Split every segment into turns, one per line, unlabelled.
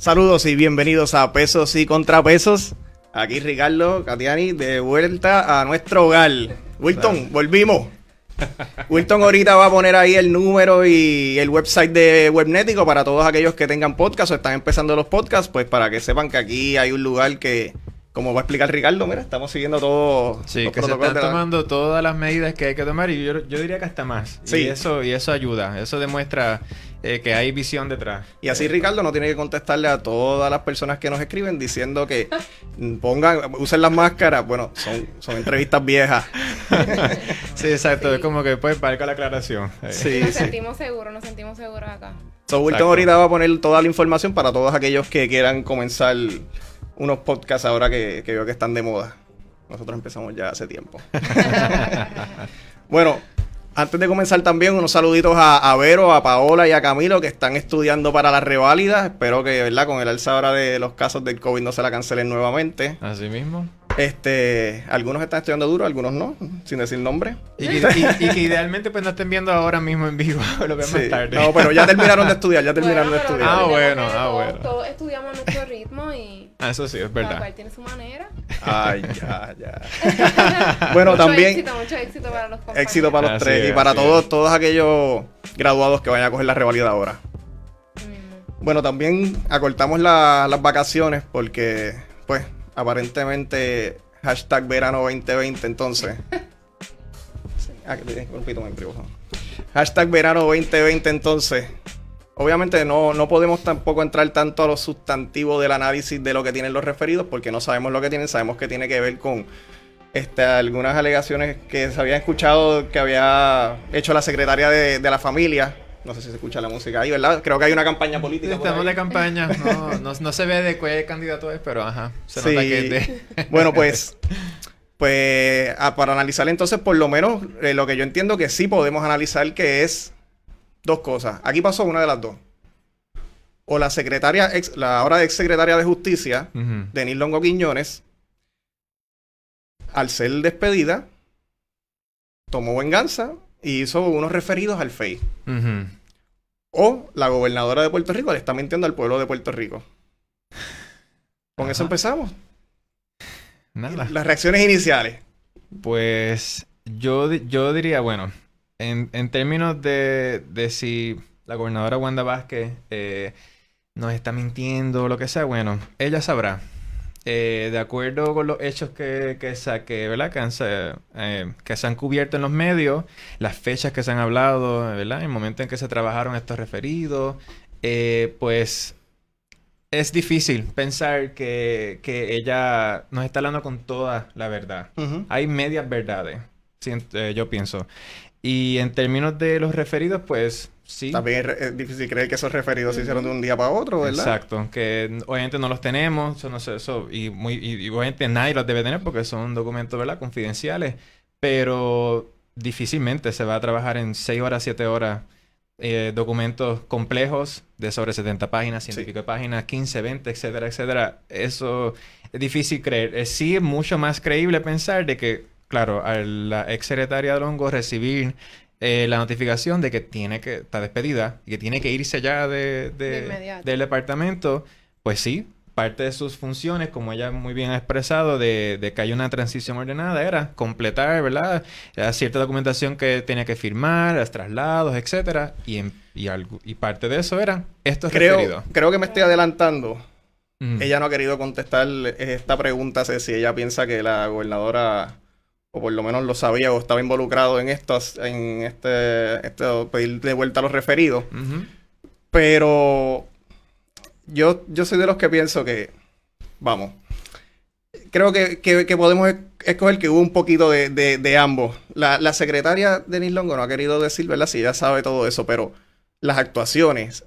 Saludos y bienvenidos a Pesos y Contrapesos. Aquí Ricardo Catiani de vuelta a nuestro hogar. Wilton, volvimos. Wilton ahorita va a poner ahí el número y el website de Webnético para todos aquellos que tengan podcast o están empezando los podcasts, pues para que sepan que aquí hay un lugar que, como va a explicar Ricardo, mira, estamos siguiendo todos
Sí,
los
que se
protocolos
están
la-
tomando todas las medidas que hay que tomar y yo, yo diría que hasta más.
Sí.
Y eso, y eso ayuda. Eso demuestra eh, que hay visión detrás.
Y así Ricardo no tiene que contestarle a todas las personas que nos escriben diciendo que pongan, usen las máscaras. Bueno, son, son entrevistas viejas.
Sí, exacto.
Sí.
Es como que pues valga la aclaración. Eh,
Sí,
nos sentimos seguros, nos sentimos seguros acá.
So, Wilton ahorita va a poner toda la información para todos aquellos que quieran comenzar unos podcasts ahora que, que veo que están de moda. Nosotros empezamos ya hace tiempo. Bueno, antes de comenzar también unos saluditos a, a Vero, a Paola y a Camilo que están estudiando para la reválida. Espero que, ¿verdad? Con el alza ahora de los casos del COVID no se la cancelen nuevamente.
Así mismo.
Este, algunos están estudiando duro, algunos no, sin decir nombre.
Y que, y- y que idealmente pues no estén viendo ahora mismo en vivo, lo vean
Sí.
más tarde.
No, pero ya terminaron de estudiar, ya terminaron
Bueno,
de estudiar.
Ah, bueno, ah,
todos-
bueno.
Todos estudiamos a nuestro ritmo y
Ah, eso sí, es
cada
verdad.
cual tiene su manera.
Ay, ya, ya. bueno,
mucho
también
éxito, mucho éxito para los compañeros.
éxito para los
Así
tres
es,
y para todos,
es.
todos aquellos graduados que vayan a coger la revalida ahora. Bueno, también acortamos la- las vacaciones porque, pues, aparentemente hashtag verano 2020, entonces. Ah, que te- un en. Hashtag verano 2020, entonces. Obviamente no, no podemos tampoco entrar tanto a los sustantivos del análisis de lo que tienen los referidos porque no sabemos lo que tienen, sabemos que tiene que ver con este, algunas alegaciones que se habían escuchado que había hecho la secretaria de, de la familia. No sé si se escucha la música ahí, ¿verdad? Creo que hay una campaña política.
Estamos de campaña, no, no, no se ve de qué candidato es, pero ajá, se nota
Sí.
que es de...
Bueno, pues, pues ah, para analizar entonces, por lo menos eh, lo que yo entiendo que sí podemos analizar que es dos cosas. Aquí pasó una de las dos. O la secretaria, ex, la ahora ex secretaria de Justicia,
Ujú.
Denis Longo Quiñones, al ser despedida, tomó venganza y hizo unos referidos al FEI. O la gobernadora de Puerto Rico le está mintiendo al pueblo de Puerto Rico. Con eso empezamos.
Nada.
Las reacciones iniciales.
Pues yo, yo diría, bueno, en, en términos de, de si la gobernadora Wanda Vázquez eh, nos está mintiendo o lo que sea, bueno, ella sabrá. Eh, de acuerdo con los hechos que, que, ¿verdad? Que, han, eh, que se han cubierto en los medios, las fechas que se han hablado, ¿verdad? El momento en que se trabajaron estos referidos, eh, pues es difícil pensar que, que ella nos está hablando con toda la verdad. Hay medias verdades, siento- eh, yo pienso. Y en términos de los referidos, pues sí.
También es, difícil creer que esos referidos se hicieron de un día para otro, ¿verdad?
Exacto, que obviamente no los tenemos, eso no sé, eso, y, muy, y, y obviamente nadie los debe tener porque son documentos, ¿verdad? Confidenciales, pero difícilmente se va a trabajar en 6 horas, 7 horas eh, documentos complejos de sobre 70 páginas, 100 y
Sí.
pico de páginas, 15, 20, etcétera, etcétera. Eso es difícil creer. Eh, sí es mucho más creíble pensar de que, claro, a la ex secretaria de Longo recibir eh, la notificación de que tiene que, está despedida y que tiene que irse ya de, de-
De inmediato.
del departamento, pues sí, parte de sus funciones, como ella muy bien ha expresado, de, de que hay una transición ordenada, era completar, ¿verdad? La cierta documentación que tenía que firmar, los traslados, etcétera, y, en- y, algo- y parte de eso era estos
Creo,
referidos.
creo que me estoy adelantando.
Mm.
Ella no ha querido contestar esta pregunta, sé si ella piensa que la gobernadora, o por lo menos lo sabía, o estaba involucrado en esto, en este, este pedir de vuelta a los referidos. Pero yo, yo soy de los que pienso que, vamos, creo que, que- que podemos es- escoger que hubo un poquito de, de- de ambos. La, la secretaria Denis Longo no ha querido decir, ¿verdad? Si ella sabe todo eso, pero las actuaciones,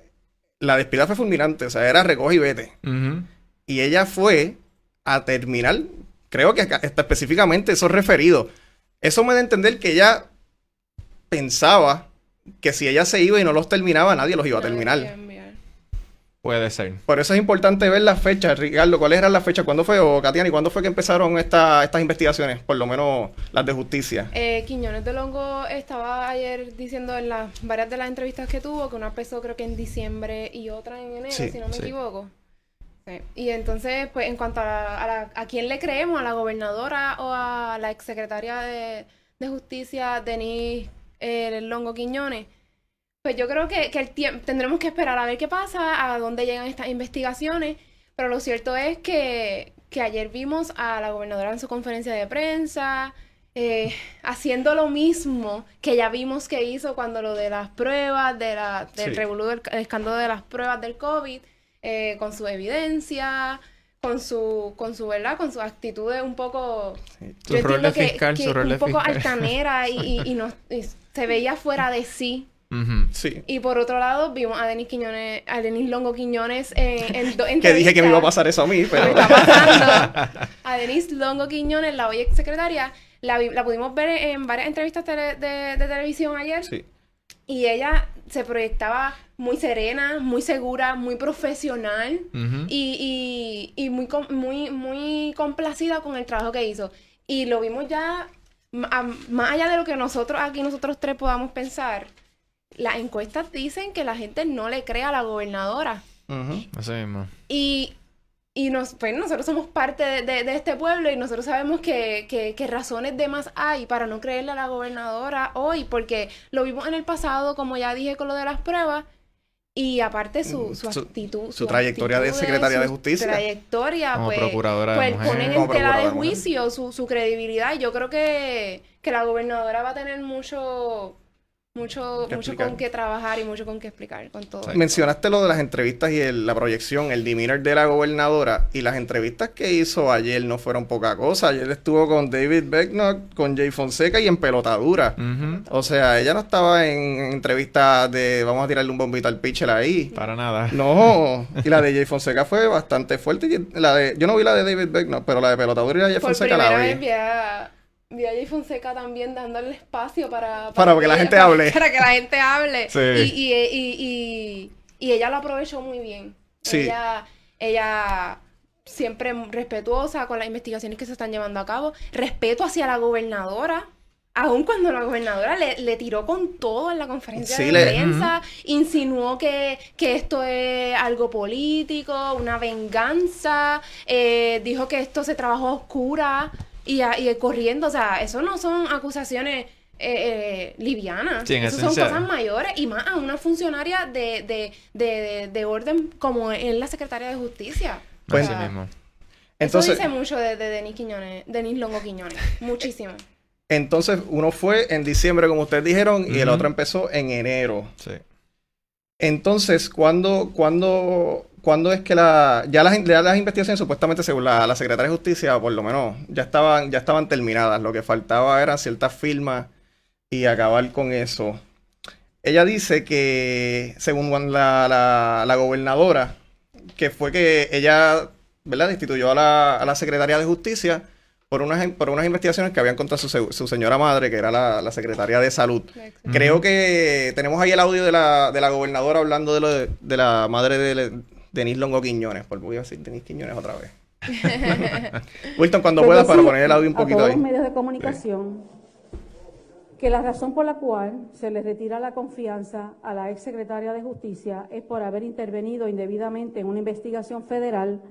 la despedida fue fulminante, o sea, era recoge y vete. Y ella fue a terminar, creo que acá- está específicamente esos referidos. Eso me da a entender que ella pensaba que si ella se iba y no los terminaba, nadie los iba a terminar.
Puede ser.
Por eso es importante ver las fechas. Ricardo, ¿cuáles eran las fechas? ¿Cuándo fue, o Katiani, cuándo fue que empezaron esta- estas investigaciones? Por lo menos las de justicia.
Eh, Quiñones de Longo estaba ayer diciendo en las varias de las entrevistas que tuvo que una empezó creo que en diciembre y otra en enero,
Sí,
si no me
sí.
equivoco. Sí. Y entonces, pues en cuanto a, la- a, la- a quién le creemos, a la gobernadora o a la exsecretaria de, de Justicia, Denise eh, Longo Quiñones, pues yo creo que, que el tiempo tendremos que esperar a ver qué pasa, a dónde llegan estas investigaciones, pero lo cierto es que, que ayer vimos a la gobernadora en su conferencia de prensa eh, haciendo lo mismo que ya vimos que hizo cuando lo de las pruebas, de la, del
Sí.
revolú del el escándalo de las pruebas del COVID, eh, con su evidencia, con su, con su, ¿verdad? Con su actitud de un poco...
Sí.
Su
yo
rol
entiendo que-
fiscal,
que
su rol de
un poco
fiscal.
altanera y, y, y no- y se veía fuera de sí.
Sí.
Y por otro lado, vimos a Denis Quiñones, a Denis Longo Quiñones en, en do-
Que dije que me iba a pasar eso a mí,
Me
pero...
está pasando. A Denise Longo Quiñones, la hoy exsecretaria, la, vi- la pudimos ver en varias entrevistas tele- de, de televisión ayer.
Sí.
Y ella se proyectaba muy serena, muy segura, muy profesional y, y, y muy, muy, muy complacida con el trabajo que hizo. Y lo vimos ya, a- más allá de lo que nosotros aquí, nosotros tres podamos pensar, las encuestas dicen que la gente no le cree a la gobernadora.
Ujú.
Así mismo.
Y, y nos, pues nosotros somos parte de, de- de este pueblo y nosotros sabemos que, que- que razones de más hay para no creerle a la gobernadora hoy, porque lo vimos en el pasado, como ya dije con lo de las pruebas, y aparte su, su
Su-
actitud.
su trayectoria de secretaria de
su
justicia.
trayectoria,
Como
pues,
procuradora de
pues ponen en tela de
de
juicio su, su credibilidad. Y yo creo que, que la gobernadora va a tener mucho, mucho,
Que
mucho con qué trabajar y mucho con qué explicar con todo.
Mencionaste lo de las entrevistas y el- la proyección, el demeanor de la gobernadora. Y las entrevistas que hizo ayer no fueron poca cosa. Ayer estuvo con David Becknock, con Jay Fonseca y en pelotadura. O sea, ella no estaba en, en entrevistas de vamos a tirarle un bombito al pitcher ahí.
Para nada.
No, y la de Jay Fonseca fue bastante fuerte. y La de, yo no vi la de David Becknock, pero la de pelotadura y la de Jay Fonseca la vi.
vez vi a, vi a Jay Fonseca también dándole espacio para...
Para que la gente
para-
hable.
Para que la gente hable.
Sí.
Y, y, y, y- y ella lo aprovechó muy bien.
Sí.
Ella, ella siempre respetuosa con las investigaciones que se están llevando a cabo. Respeto hacia la gobernadora. Aun cuando la gobernadora le, le tiró con todo en la conferencia
Sí,
de
le-
prensa, insinuó que, que esto es algo político, una venganza, eh, dijo que esto se trabajó a oscura y, a- y corriendo, o sea, eso no son acusaciones eh, eh, livianas,
Sí, en
eso son cosas mayores y más a una funcionaria de, de, de, de, de orden como es la secretaria de justicia.
Pues-
O sea,
Así mismo.
Entonces,
eso dice mucho de, de Denis Quiñones, Denis Longo Quiñones, muchísimo.
entonces uno fue en diciembre, como ustedes dijeron, y el otro empezó en enero.
Sí.
Entonces, ¿cuándo, cuándo, cuándo es que la, ya las, ya las investigaciones supuestamente según la, la Secretaría de Justicia, por lo menos, ya estaban, ya estaban terminadas? Lo que faltaba eran ciertas firmas y acabar con eso. Ella dice que, según la, la, la gobernadora, que fue que ella, ¿verdad?, destituyó a la, a la Secretaría de Justicia por unas, por unas investigaciones que habían contra su, su señora madre, que era la, la Secretaria de Salud. Creo que tenemos ahí el audio de la, de la gobernadora hablando de, lo de, de la madre de Denise Longo Quiñones. Por voy a decir Denise Quiñones otra vez. Wilton, cuando
Pues
puedas, para
decir
poner el audio un
a
poquito
todos
ahí.
los medios de comunicación que la razón por la cual se le retira la confianza a la ex secretaria de Justicia es por haber intervenido indebidamente en una investigación federal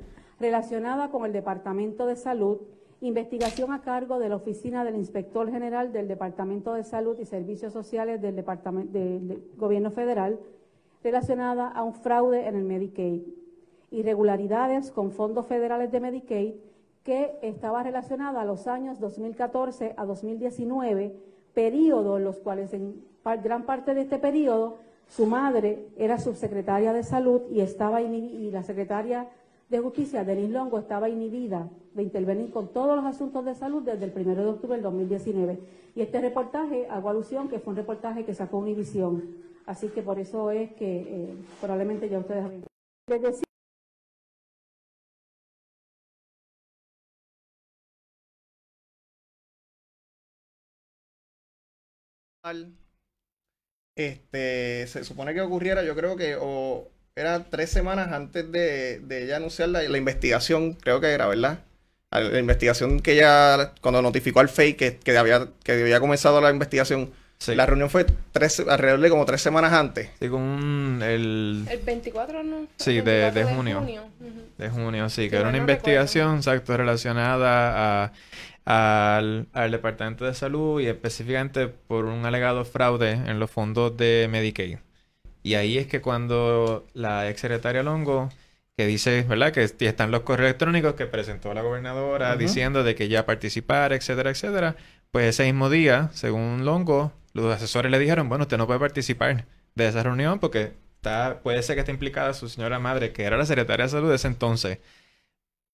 relacionada con el Departamento de Salud, investigación a cargo de la Oficina del Inspector General del Departamento de Salud y Servicios Sociales del Departamento del Gobierno Federal, relacionada a un fraude en el Medicaid irregularidades con fondos federales de Medicaid que estaba relacionada a los años 2014 a 2019, periodo en los cuales en gran parte de este periodo su madre era subsecretaria de salud y estaba y la secretaria de justicia, Denise Longo, estaba inhibida de intervenir con todos los asuntos de salud desde el 1 de octubre del 2019. Y este reportaje, hago alusión que fue un reportaje que sacó Univisión. Así que por eso es que eh, probablemente ya ustedes... decía
Este, se supone que ocurriera, yo creo que o era tres semanas antes de, de ella anunciar la, la investigación, creo que era, ¿verdad? La investigación que ella, cuando notificó al FEI que, que había, que había comenzado la investigación,
Sí.
La reunión fue tres, alrededor de como tres semanas antes.
Sí, con el
El 24, ¿no?
Sí, de-
24
de junio. De junio, sí,
Sí,
que era una
no
investigación, exacto, relacionada a, al, al Departamento de Salud y específicamente por un alegado fraude en los fondos de Medicaid. Y ahí es que cuando la ex secretaria Longo, que dice, ¿verdad? Que est- están los correos electrónicos que presentó la gobernadora diciendo de que ya participar, etcétera, etcétera. Pues ese mismo día, según Longo, los asesores le dijeron, bueno, usted no puede participar de esa reunión porque está, puede ser que esté implicada su señora madre, que era la secretaria de salud de ese entonces.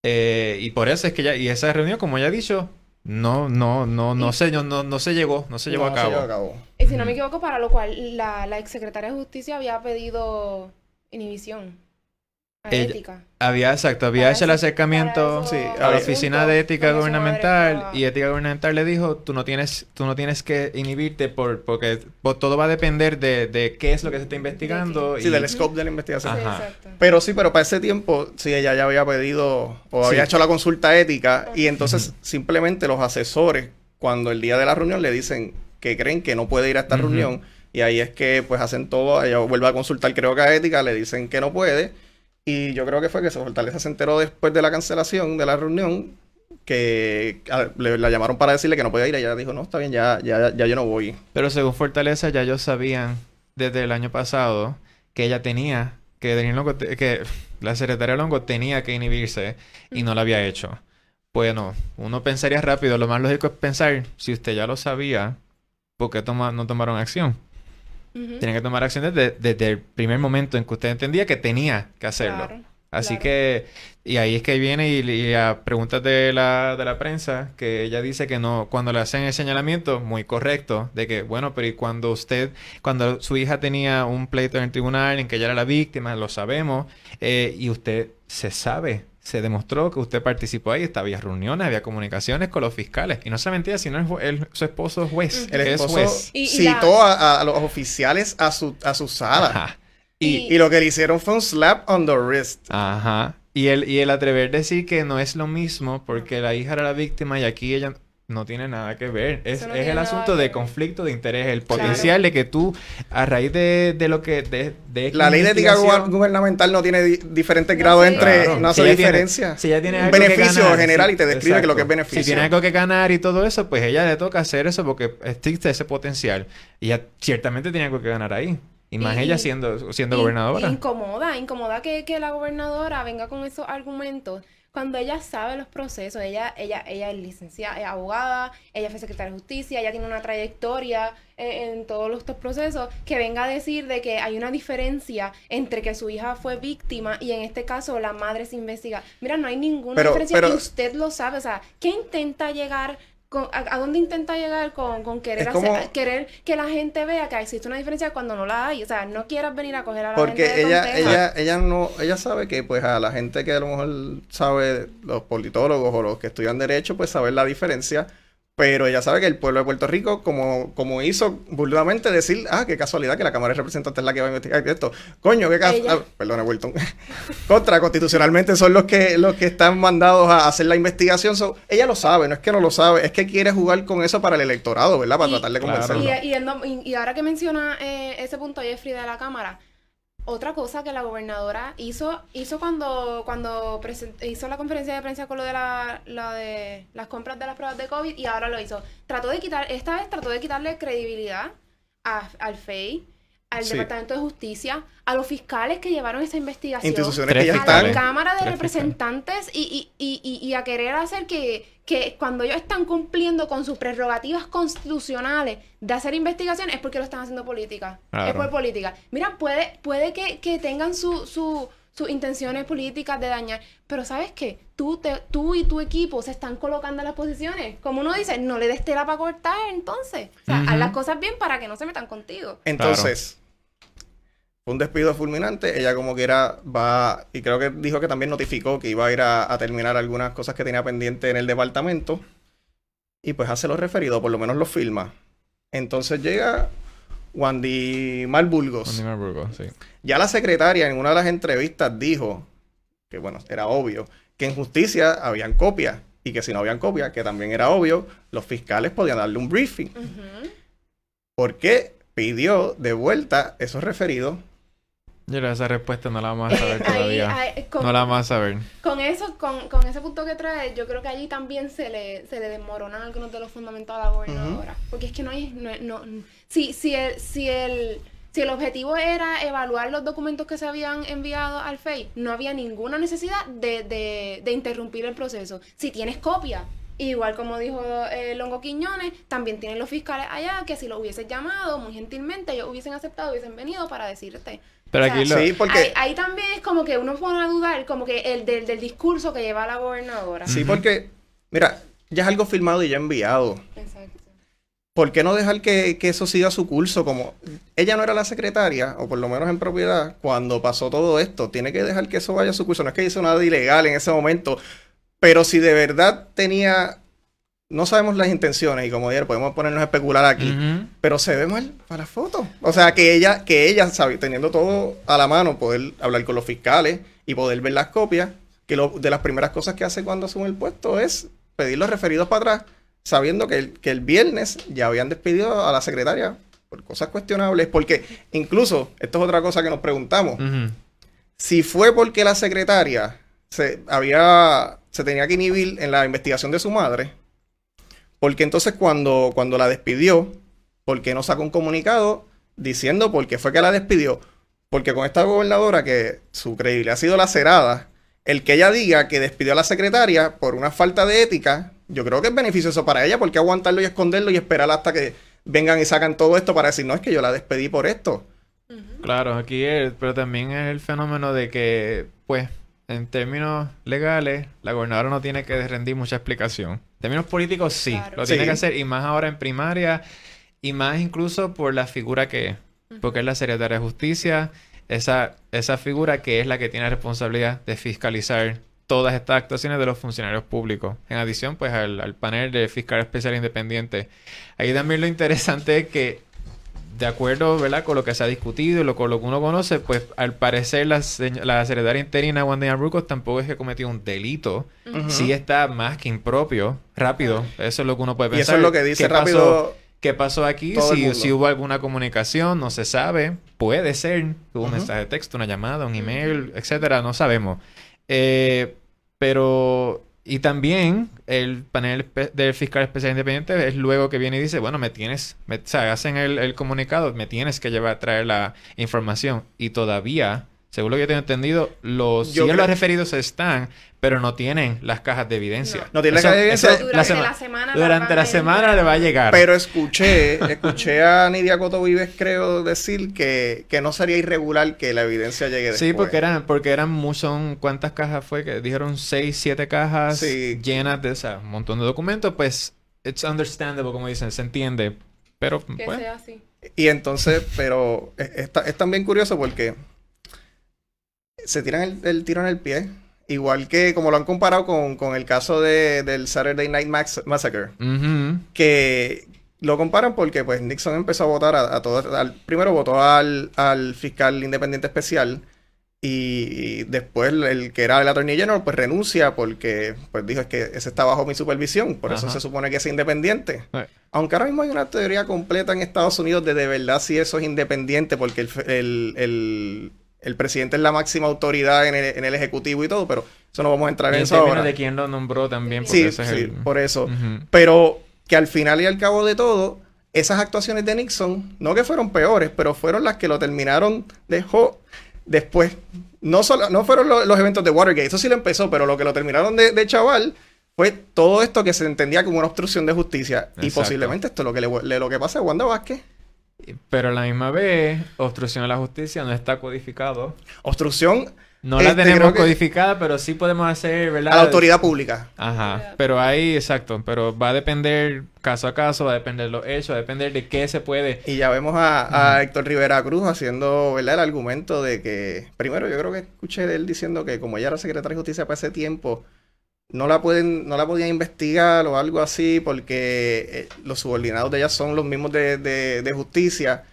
Eh, y por eso es que ya, y esa reunión, como ya he dicho, no, no, no, no se, no, no, no se llegó, no se llevó
No,
a cabo.
llevó a cabo.
Y si no me equivoco, para lo cual la, la exsecretaria de Justicia había pedido inhibición ética.
Había, exacto, había
Para
hecho el acercamiento
Sí, a la
oficina
punto,
de ética
madre
gubernamental y ética gubernamental le dijo, tú no tienes, tú no tienes que inhibirte por, porque por- todo va a depender de, de qué es lo que se está investigando.
Sí,
y-
del scope de la investigación.
Ajá.
Pero sí, pero para ese tiempo, sí, ella ya había pedido o había hecho la consulta ética y entonces simplemente los asesores, cuando el día de la reunión le dicen que creen que no puede ir a esta reunión y ahí es que pues hacen todo, ella vuelve a consultar creo que a ética, le dicen que no puede y yo creo que fue que Fortaleza se enteró después de la cancelación de la reunión que le, la llamaron para decirle que no podía ir ella dijo, no, está bien, ya, ya, ya yo no voy.
Pero según Fortaleza ya ellos sabían desde el año pasado que ella tenía, que que la secretaria Longo tenía que inhibirse y no lo había hecho. Bueno, uno pensaría rápido, lo más lógico es pensar, si usted ya lo sabía, ¿por qué toma- no tomaron acción?
Ujú.
Tienen que tomar acción desde, desde el primer momento en que usted entendía que tenía que hacerlo.
Claro,
Así
claro.
que, y ahí es que viene y, y a preguntas de la, de la prensa, que ella dice que no, cuando le hacen el señalamiento, muy correcto, de que, bueno, pero y cuando usted, cuando su hija tenía un pleito en el tribunal en que ella era la víctima, lo sabemos, eh, y usted se sabe, se demostró que usted participó ahí, estaba- había reuniones, había comunicaciones con los fiscales, y no se mentira, sino el, el- su esposo es juez.
El
que es
esposo
juez.
Y- y
citó
la-
a, a los oficiales a su, a su sala
Ajá.
Y-
y lo que le hicieron fue un slap on the wrist.
Ajá. Y el, y el atrever decir que no es lo mismo porque la hija era la víctima y aquí ella no tiene nada que ver. Es,
no
es el asunto
que
de conflicto de interés, el
Claro.
potencial de que tú, a raíz de, de lo que... De, de
La ley de ética gubernamental no tiene di- diferentes
No
grados
sé.
entre...
Claro.
No hace
Si tiene-
diferencia.
si ella tiene
Un
algo que
beneficio
ganar,
general
sí,
y te describe que lo que es beneficio.
Si tiene algo que ganar y todo eso, pues ella le toca hacer eso porque existe ese potencial. Y ella ciertamente tiene algo que ganar ahí. Y más
Y-
ella siendo, siendo gobernadora.
Incomoda, incomoda que, que la gobernadora venga con esos argumentos cuando ella sabe los procesos. Ella, ella, ella es licenciada, es abogada, ella fue secretaria de justicia, ella tiene una trayectoria en todos estos procesos. Que venga a decir de que hay una diferencia entre que su hija fue víctima y en este caso la madre se investiga. Mira, no hay ninguna
Pero-
diferencia
pero-
y usted lo sabe. O sea, ¿qué intenta llegar? Con, a, a dónde intenta llegar con, con querer,
como-
hacer- querer que la gente vea que existe una diferencia cuando no la hay? O sea, no quieras venir a coger a la
Porque
gente de
ella,
tonteja.
ella, ella no, ella sabe que pues a la gente que a lo mejor sabe, los politólogos o los que estudian derecho, pues saber la diferencia. Pero ella sabe que el pueblo de Puerto Rico, como, como hizo burdamente decir, ah, qué casualidad que la Cámara de Representantes es la que va a investigar esto. Coño, qué casualidad. perdona, Wilton. Contra, constitucionalmente son los que, los que están mandados a hacer la investigación. So, ella lo sabe, no es que no lo sabe, es que quiere jugar con eso para el electorado, ¿verdad? Para
Y-
tratar de
Claro.
convencerlo.
Y, y, el no- y- y ahora que menciona eh, ese punto Jeffrey de la Cámara, otra cosa que la gobernadora hizo, hizo cuando, cuando presen- hizo la conferencia de prensa con lo de la, la de las compras de las pruebas de COVID y ahora lo hizo. Trató de quitar, esta vez trató de quitarle credibilidad a- al FEI, al
Sí.
Departamento de Justicia, a los fiscales que llevaron esta investigación.
Instituciones que ya
a la. Cámara de Representantes y, y, y, y, a querer hacer que, que cuando ellos están cumpliendo con sus prerrogativas constitucionales de hacer investigación es porque lo están haciendo política. Es por política. Mira, puede, puede que, que tengan su, su, sus intenciones políticas de dañar, pero ¿sabes qué? Tú, te, tú y tu equipo se están colocando en las posiciones. Como uno dice, no le des tela para cortar, entonces. O sea, haz las cosas bien para que no se metan contigo.
Entonces, fue un despido fulminante. Ella como quiera va, y creo que dijo que también notificó que iba a ir a, a terminar algunas cosas que tenía pendiente en el departamento. Y pues hace lo referido, por lo menos lo filma. Entonces llega
Andy Marburgo, sí.
Ya la secretaria en una de las entrevistas dijo, que bueno, era obvio, que en justicia habían copias. Y que si no habían copias, que también era obvio, los fiscales podían darle un briefing.
Ujú.
¿por qué pidió de vuelta esos referidos?
Yo creo que esa respuesta no la vamos a saber todavía.
ahí- con,
No la vamos a saber.
con eso, con, con ese punto que trae, yo creo que allí también se le, se le desmoronan algunos de los fundamentos a la gobernadora. Porque es que no hay, no, no- si, si el, si el, si el objetivo era evaluar los documentos que se habían enviado al FEI, no había ninguna necesidad de, de, de interrumpir el proceso. Si tienes copia, igual como dijo eh, Longo Quiñones, también tienen los fiscales allá que si los hubieses llamado muy gentilmente, ellos hubiesen aceptado, hubiesen venido para decirte.
Pero
O sea,
aquí lo...
Sí, porque...
Ahí, ahí también es como que uno pone a dudar como que el del, del discurso que lleva la gobernadora.
Sí, porque, mira, ya es algo filmado y ya enviado.
Exacto.
¿Por qué no dejar que, que eso siga su curso? Como ella no era la secretaria, o por lo menos en propiedad, cuando pasó todo esto, tiene que dejar que eso vaya a su curso. No es que hizo nada ilegal en ese momento, pero si de verdad tenía, no sabemos las intenciones, y como dijeron, podemos ponernos a especular aquí, pero se ve mal para la foto. O sea, que ella, que ella sabe, teniendo todo a la mano, poder hablar con los fiscales y poder ver las copias, que lo- de las primeras cosas que hace cuando asume el puesto es pedir los referidos para atrás, sabiendo que el, que el viernes ya habían despedido a la secretaria por cosas cuestionables, porque incluso, esto es otra cosa que nos preguntamos, si fue porque la secretaria se había se tenía que inhibir en la investigación de su madre, porque entonces cuando, cuando la despidió, ¿por qué no sacó un comunicado diciendo por qué fue que la despidió? Porque con esta gobernadora que su credibilidad ha sido lacerada, el que ella diga que despidió a la secretaria por una falta de ética, yo creo que es beneficioso para ella, porque aguantarlo y esconderlo y esperar hasta que vengan y sacan todo esto para decir, no, es que yo la despedí por esto.
Claro, aquí es, pero también es el fenómeno de que, pues, en términos legales, la gobernadora no tiene que rendir mucha explicación. En términos políticos, sí,
Claro.
lo tiene
Sí.
que hacer, y más ahora en primaria, y más incluso por la figura que es, porque es la secretaria de justicia, esa, esa figura que es la que tiene la responsabilidad de fiscalizar todas estas actuaciones de los funcionarios públicos. En adición, pues, al, al panel de fiscal especial independiente. Ahí también lo interesante es que de acuerdo, ¿verdad? Con lo que se ha discutido y lo, con lo que uno conoce, pues al parecer la, la secretaria interina Wanda Rucos tampoco es que cometió un delito.
Ujú.
Sí está más que impropio, rápido. Eso es lo que uno puede
Y
pensar.
eso es lo que dice
¿Qué pasó-
rápido
¿Qué pasó aquí? Si, hubo alguna comunicación, no se sabe. Puede ser. Hubo un mensaje de texto, una llamada, un email, etcétera. No sabemos. Eh, pero... Y también el panel del fiscal especial independiente es luego que viene y dice, bueno, me tienes, me- o sea, hacen el, el comunicado, me tienes que llevar a traer la información. Y todavía, según lo que yo tengo entendido, los,
Yo creo-
los referidos están, pero no tienen las cajas de evidencia.
No tienen
Eso-
las cajas de
eso-
evidencia.
Durante
sema-
la semana la
Durante la semana le va a llegar.
Pero escuché, escuché a Nidia Coto Vives, creo, decir que, que no sería irregular que la evidencia llegue después.
Sí, porque eran, porque eran muchos, son- ¿cuántas cajas fue? Que dijeron seis, siete cajas
Sí.
llenas de, o sea, un montón de documentos, pues, it's understandable, como dicen, se entiende. Pero,
Que
pues,
sea así.
Y entonces, pero es, es es también curioso porque se tiran el, el tiro en el pie. Igual que como lo han comparado con, con el caso de, del Saturday Night Max- Massacre. Que lo comparan porque pues Nixon empezó a votar a, a todos. al- primero votó al, al fiscal independiente especial. Y, y después el que era el attorney general pues renuncia porque pues dijo es que ese está bajo mi supervisión. Por eso se supone que es independiente. Aunque ahora mismo hay una teoría completa en Estados Unidos de de verdad si eso es independiente, porque el, el, el- el presidente es la máxima autoridad en el, en el ejecutivo y todo, pero eso no vamos a entrar
Y
en
en
eso ahora.
de quién lo nombró también, porque
Sí,
ese es
sí,
el...
por eso. Pero que al final y al cabo de todo, esas actuaciones de Nixon, no que fueron peores, pero fueron las que lo terminaron dejó después. No, solo, no fueron lo- los eventos de Watergate, eso sí lo empezó, pero lo que lo terminaron de, de chaval fue todo esto que se entendía como una obstrucción de justicia. Y posiblemente esto es lo que le, le- lo que pasa a Wanda Vázquez.
Pero a la misma vez, obstrucción a la justicia no está codificado.
Obstrucción
No la
Este,
tenemos codificada, pero sí podemos hacer, ¿verdad?
a la autoridad pública.
Ajá, pero ahí, exacto, pero va a depender caso a caso, va a depender de los hechos, va a depender de qué se puede.
Y ya vemos a, a Héctor Rivera Cruz haciendo ¿verdad? el argumento de que, primero yo creo que escuché de él diciendo que como ella era secretaria de justicia para ese tiempo, no la pueden, no la podían investigar o algo así, porque eh, los subordinados de ella son los mismos de, de- de justicia.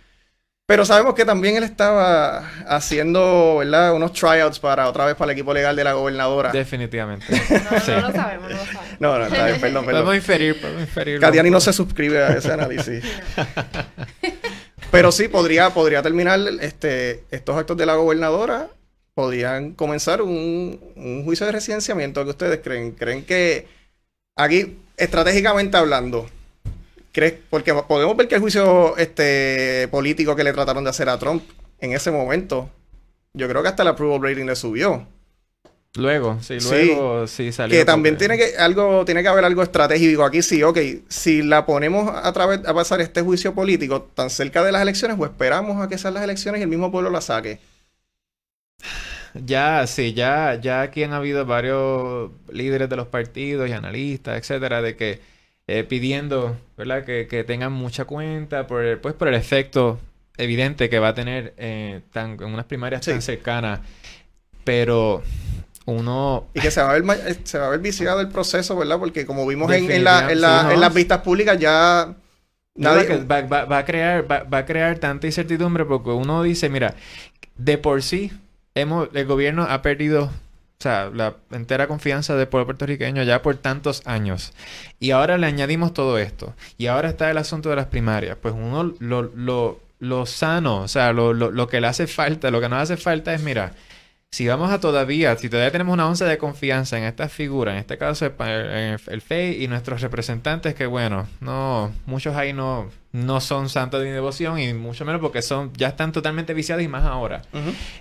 Pero sabemos que también él estaba haciendo, ¿verdad? Unos tryouts para otra vez para el equipo legal de la gobernadora.
Definitivamente.
No,
Sí.
no lo sabemos, no lo sabemos.
No, no, está bien, perdón,
Podemos
perdón.
inferir, podemos inferir.
Katiani no se suscribe a ese análisis. Pero sí, podría, podría terminar este, estos actos de la gobernadora, podrían comenzar un, un juicio de residenciamiento. ¿Qué ustedes creen? ¿Creen que aquí, estratégicamente hablando, ¿crees? porque podemos ver que el juicio este, político que le trataron de hacer a Trump en ese momento, yo creo que hasta el approval rating le subió.
Luego, sí,
Sí.
luego sí, salió.
Que también
porque-
tiene que algo tiene que haber algo estratégico aquí sí, ok, si la ponemos a través a pasar este juicio político tan cerca de las elecciones o esperamos a que sean las elecciones y el mismo pueblo la saque.
Ya, sí, ya, ya aquí han habido varios líderes de los partidos y analistas, etcétera, de que eh, pidiendo, ¿verdad? Que, que tengan mucha cuenta por el, pues por el efecto evidente que va a tener eh, tan, en unas primarias
Sí.
tan cercanas. Pero uno
Y que se va a ver eh, se va a ver viciado el proceso, ¿verdad? Porque como vimos en, en la- en, la- en las vistas públicas ya nadie
va, va- va a crear, va, va a crear tanta incertidumbre porque uno dice, mira, de por sí hemos, el gobierno ha perdido, o sea, la entera confianza del pueblo puertorriqueño ya por tantos años. Y ahora le añadimos todo esto. Y ahora está el asunto de las primarias. Pues uno lo, lo, lo sano, o sea, lo, lo, lo que le hace falta, lo que nos hace falta es, mira, si vamos a todavía, si todavía tenemos una onza de confianza en estas figuras, en este caso el, el, el FEI y nuestros representantes, que bueno, no, muchos ahí no, no son santos de mi devoción y mucho menos porque son, ya están totalmente viciados y más ahora.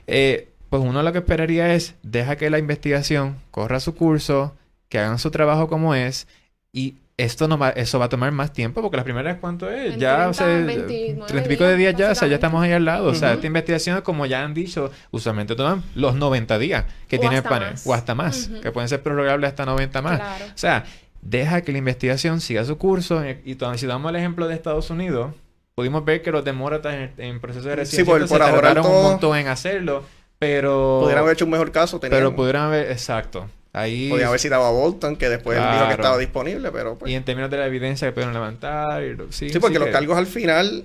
Eh, pues uno lo que esperaría es, deja que la investigación corra su curso, que hagan su trabajo como es y esto no va, eso va a tomar más tiempo porque las primeras cuánto es, ya
30,
o sea,
29
treinta y pico de días ya, o sea, ya estamos ahí al lado, o sea, esta investigación como ya han dicho, usualmente toman los 90 días que
O
tiene el panel
más.
o hasta más,
Ujú.
que pueden ser prorrogables hasta 90 más.
Claro.
O sea, deja que la investigación siga su curso y, y to- si damos el ejemplo de Estados Unidos, pudimos ver que los demócratas en, en proceso de
Sí, por- por
se
ahorrar
tardaron
todo.
un montón en hacerlo, pero
pudieran haber hecho un mejor caso, tenían-
pero pudieran haber, exacto. Ahí
podían haber citado a Bolton, que después él dijo que
Claro.
estaba disponible, pero pues.
y en términos de la evidencia que pudieron levantar, y sí,
Sí, porque
sí
los
que-
cargos al final,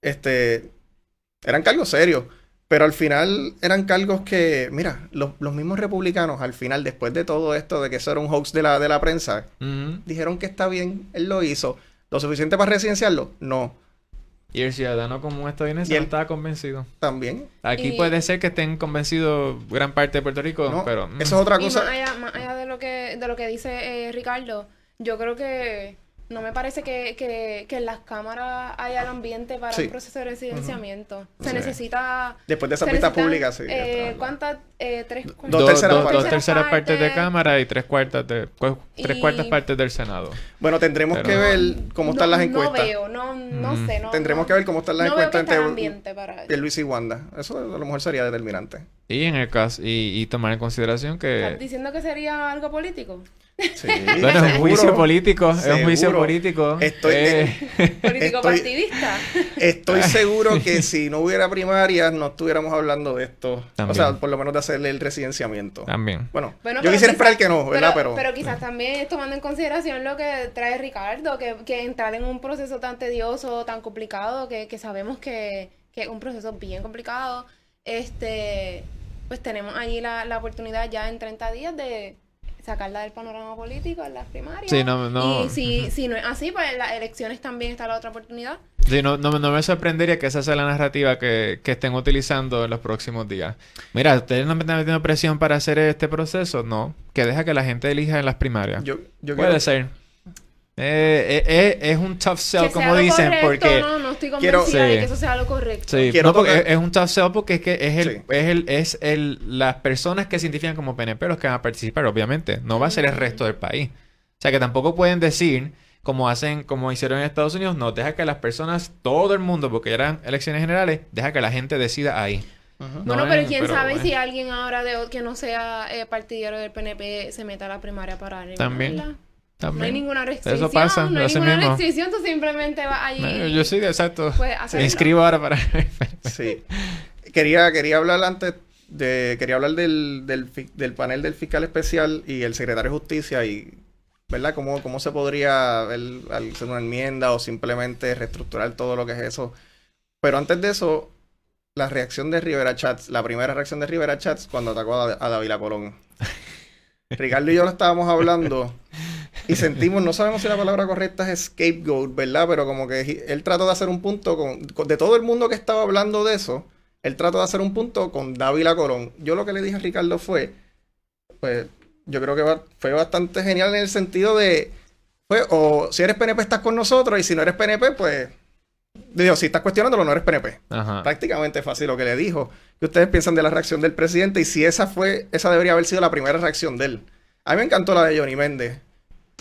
este, eran cargos serios. Pero al final eran cargos que, mira, los, los mismos republicanos, al final, después de todo esto, de que eso era un hoax de la, de la prensa, dijeron que está bien, él lo hizo. ¿Lo suficiente para residenciarlo? No.
Y el ciudadano común estadounidense
Y
no estaba convencido.
También.
Aquí
Y-
puede ser que estén convencidos gran parte de Puerto Rico,
No,
pero... mm,
eso es otra
Y
cosa.
más allá, más allá de lo que, de lo que dice eh, Ricardo, yo creo que no me parece que, que, que en las cámaras haya el ambiente para
Sí.
un proceso de residenciamiento. Se
Sí.
necesita...
Después de esa
se
pista pública, sí.
eh,
está-
¿Cuántas? Eh, tres,
Dos
dos,
terceras
dos- terceras partes de cámara y tres cuartas de cu- tres
Y-
cuartas partes del Senado.
Bueno, tendremos
Pero-
que ver cómo están
no,
las encuestas.
No veo, no, no
Mm.
sé. No,
Tendremos
no-
que ver cómo están las encuestas entre
ambiente para
Luis y Wanda. Eso a lo mejor sería determinante.
Y en el caso, y, y tomar en consideración
¿Estás
que
diciendo que sería algo político?
Sí,
bueno, es un juicio político, es un juicio político.
Estoy-
eh,
¿Político
Estoy-
partidista?
Estoy seguro que si no hubiera primarias no estuviéramos hablando de esto.
También.
O sea, por lo menos de hacerle el residenciamiento.
también.
Bueno,
Bueno,
yo quisiera esperar que no, ¿verdad? Pero,
Pero quizás también tomando en consideración lo que trae Ricardo, que, que entrar en un proceso tan tedioso, tan complicado, que, que sabemos que, que es un proceso bien complicado, este pues tenemos allí la, la oportunidad ya en 30 días de sacarla del panorama político en las primarias.
Sí, no- no-
Y si, si no es así, pues en las elecciones también está la otra oportunidad.
Sí, no, no, no me sorprendería que esa sea la narrativa que, que estén utilizando en los próximos días. Mira, ¿ustedes no me están metiendo presión para hacer este proceso? No. Que deja que la gente elija en las primarias.
yo, yo
Puede
quiero,
ser. Eh, eh, eh, es un tough sell,
que
como dicen,
correcto,
porque...
no, no estoy
quiero-
convencida de
Sí.
que eso sea lo correcto.
Sí,
Quiero
no, porque
tocar-
es, es un sell porque es que es el,
Sí.
es el, es el, las personas que se identifican como PNP los que van a participar, obviamente. No va a ser el resto del país. O sea que tampoco pueden decir, como hacen, como hicieron en Estados Unidos, no, deja que las personas, todo el mundo, porque eran elecciones generales, deja que la gente decida ahí.
Bueno,
No
pero quién
pero
sabe
bueno.
si alguien ahora de, que no sea eh, partidario del PNP se meta a la primaria para
También. También.
No hay ninguna restricción.
Eso pasa,
no hay ninguna
mismo.
restricción, tú simplemente vas allí.
Eh, Yo sí, exacto.
Pues,
Me inscribo ahora para...
Sí. Quería, quería hablar antes de... Quería hablar del, del, panel del fiscal especial y el secretario de justicia y... ¿Verdad? ¿Cómo, cómo se podría hacer una enmienda o simplemente reestructurar todo lo que es eso? Pero antes de eso, la reacción de Rivera Chats, la primera reacción de Rivera Chats cuando atacó a, a Davila Colón. Ricardo y yo lo estábamos hablando y sentimos, no sabemos si la palabra correcta es scapegoat, ¿verdad? Pero como que él trató de hacer un punto con, con- de todo el mundo que estaba hablando de eso, él trató de hacer un punto con Dávila Colón. Yo lo que le dije a Ricardo fue, pues, yo creo que va- fue bastante genial en el sentido de, pues, o si eres PNP estás con nosotros y si no eres PNP, pues, digo, si estás cuestionándolo no eres PNP.
Ajá.
Prácticamente fácil lo que le dijo. ¿Qué ustedes piensan de la reacción del presidente? Y si esa fue, esa debería haber sido la primera reacción de él. A mí me encantó la de Johnny Méndez,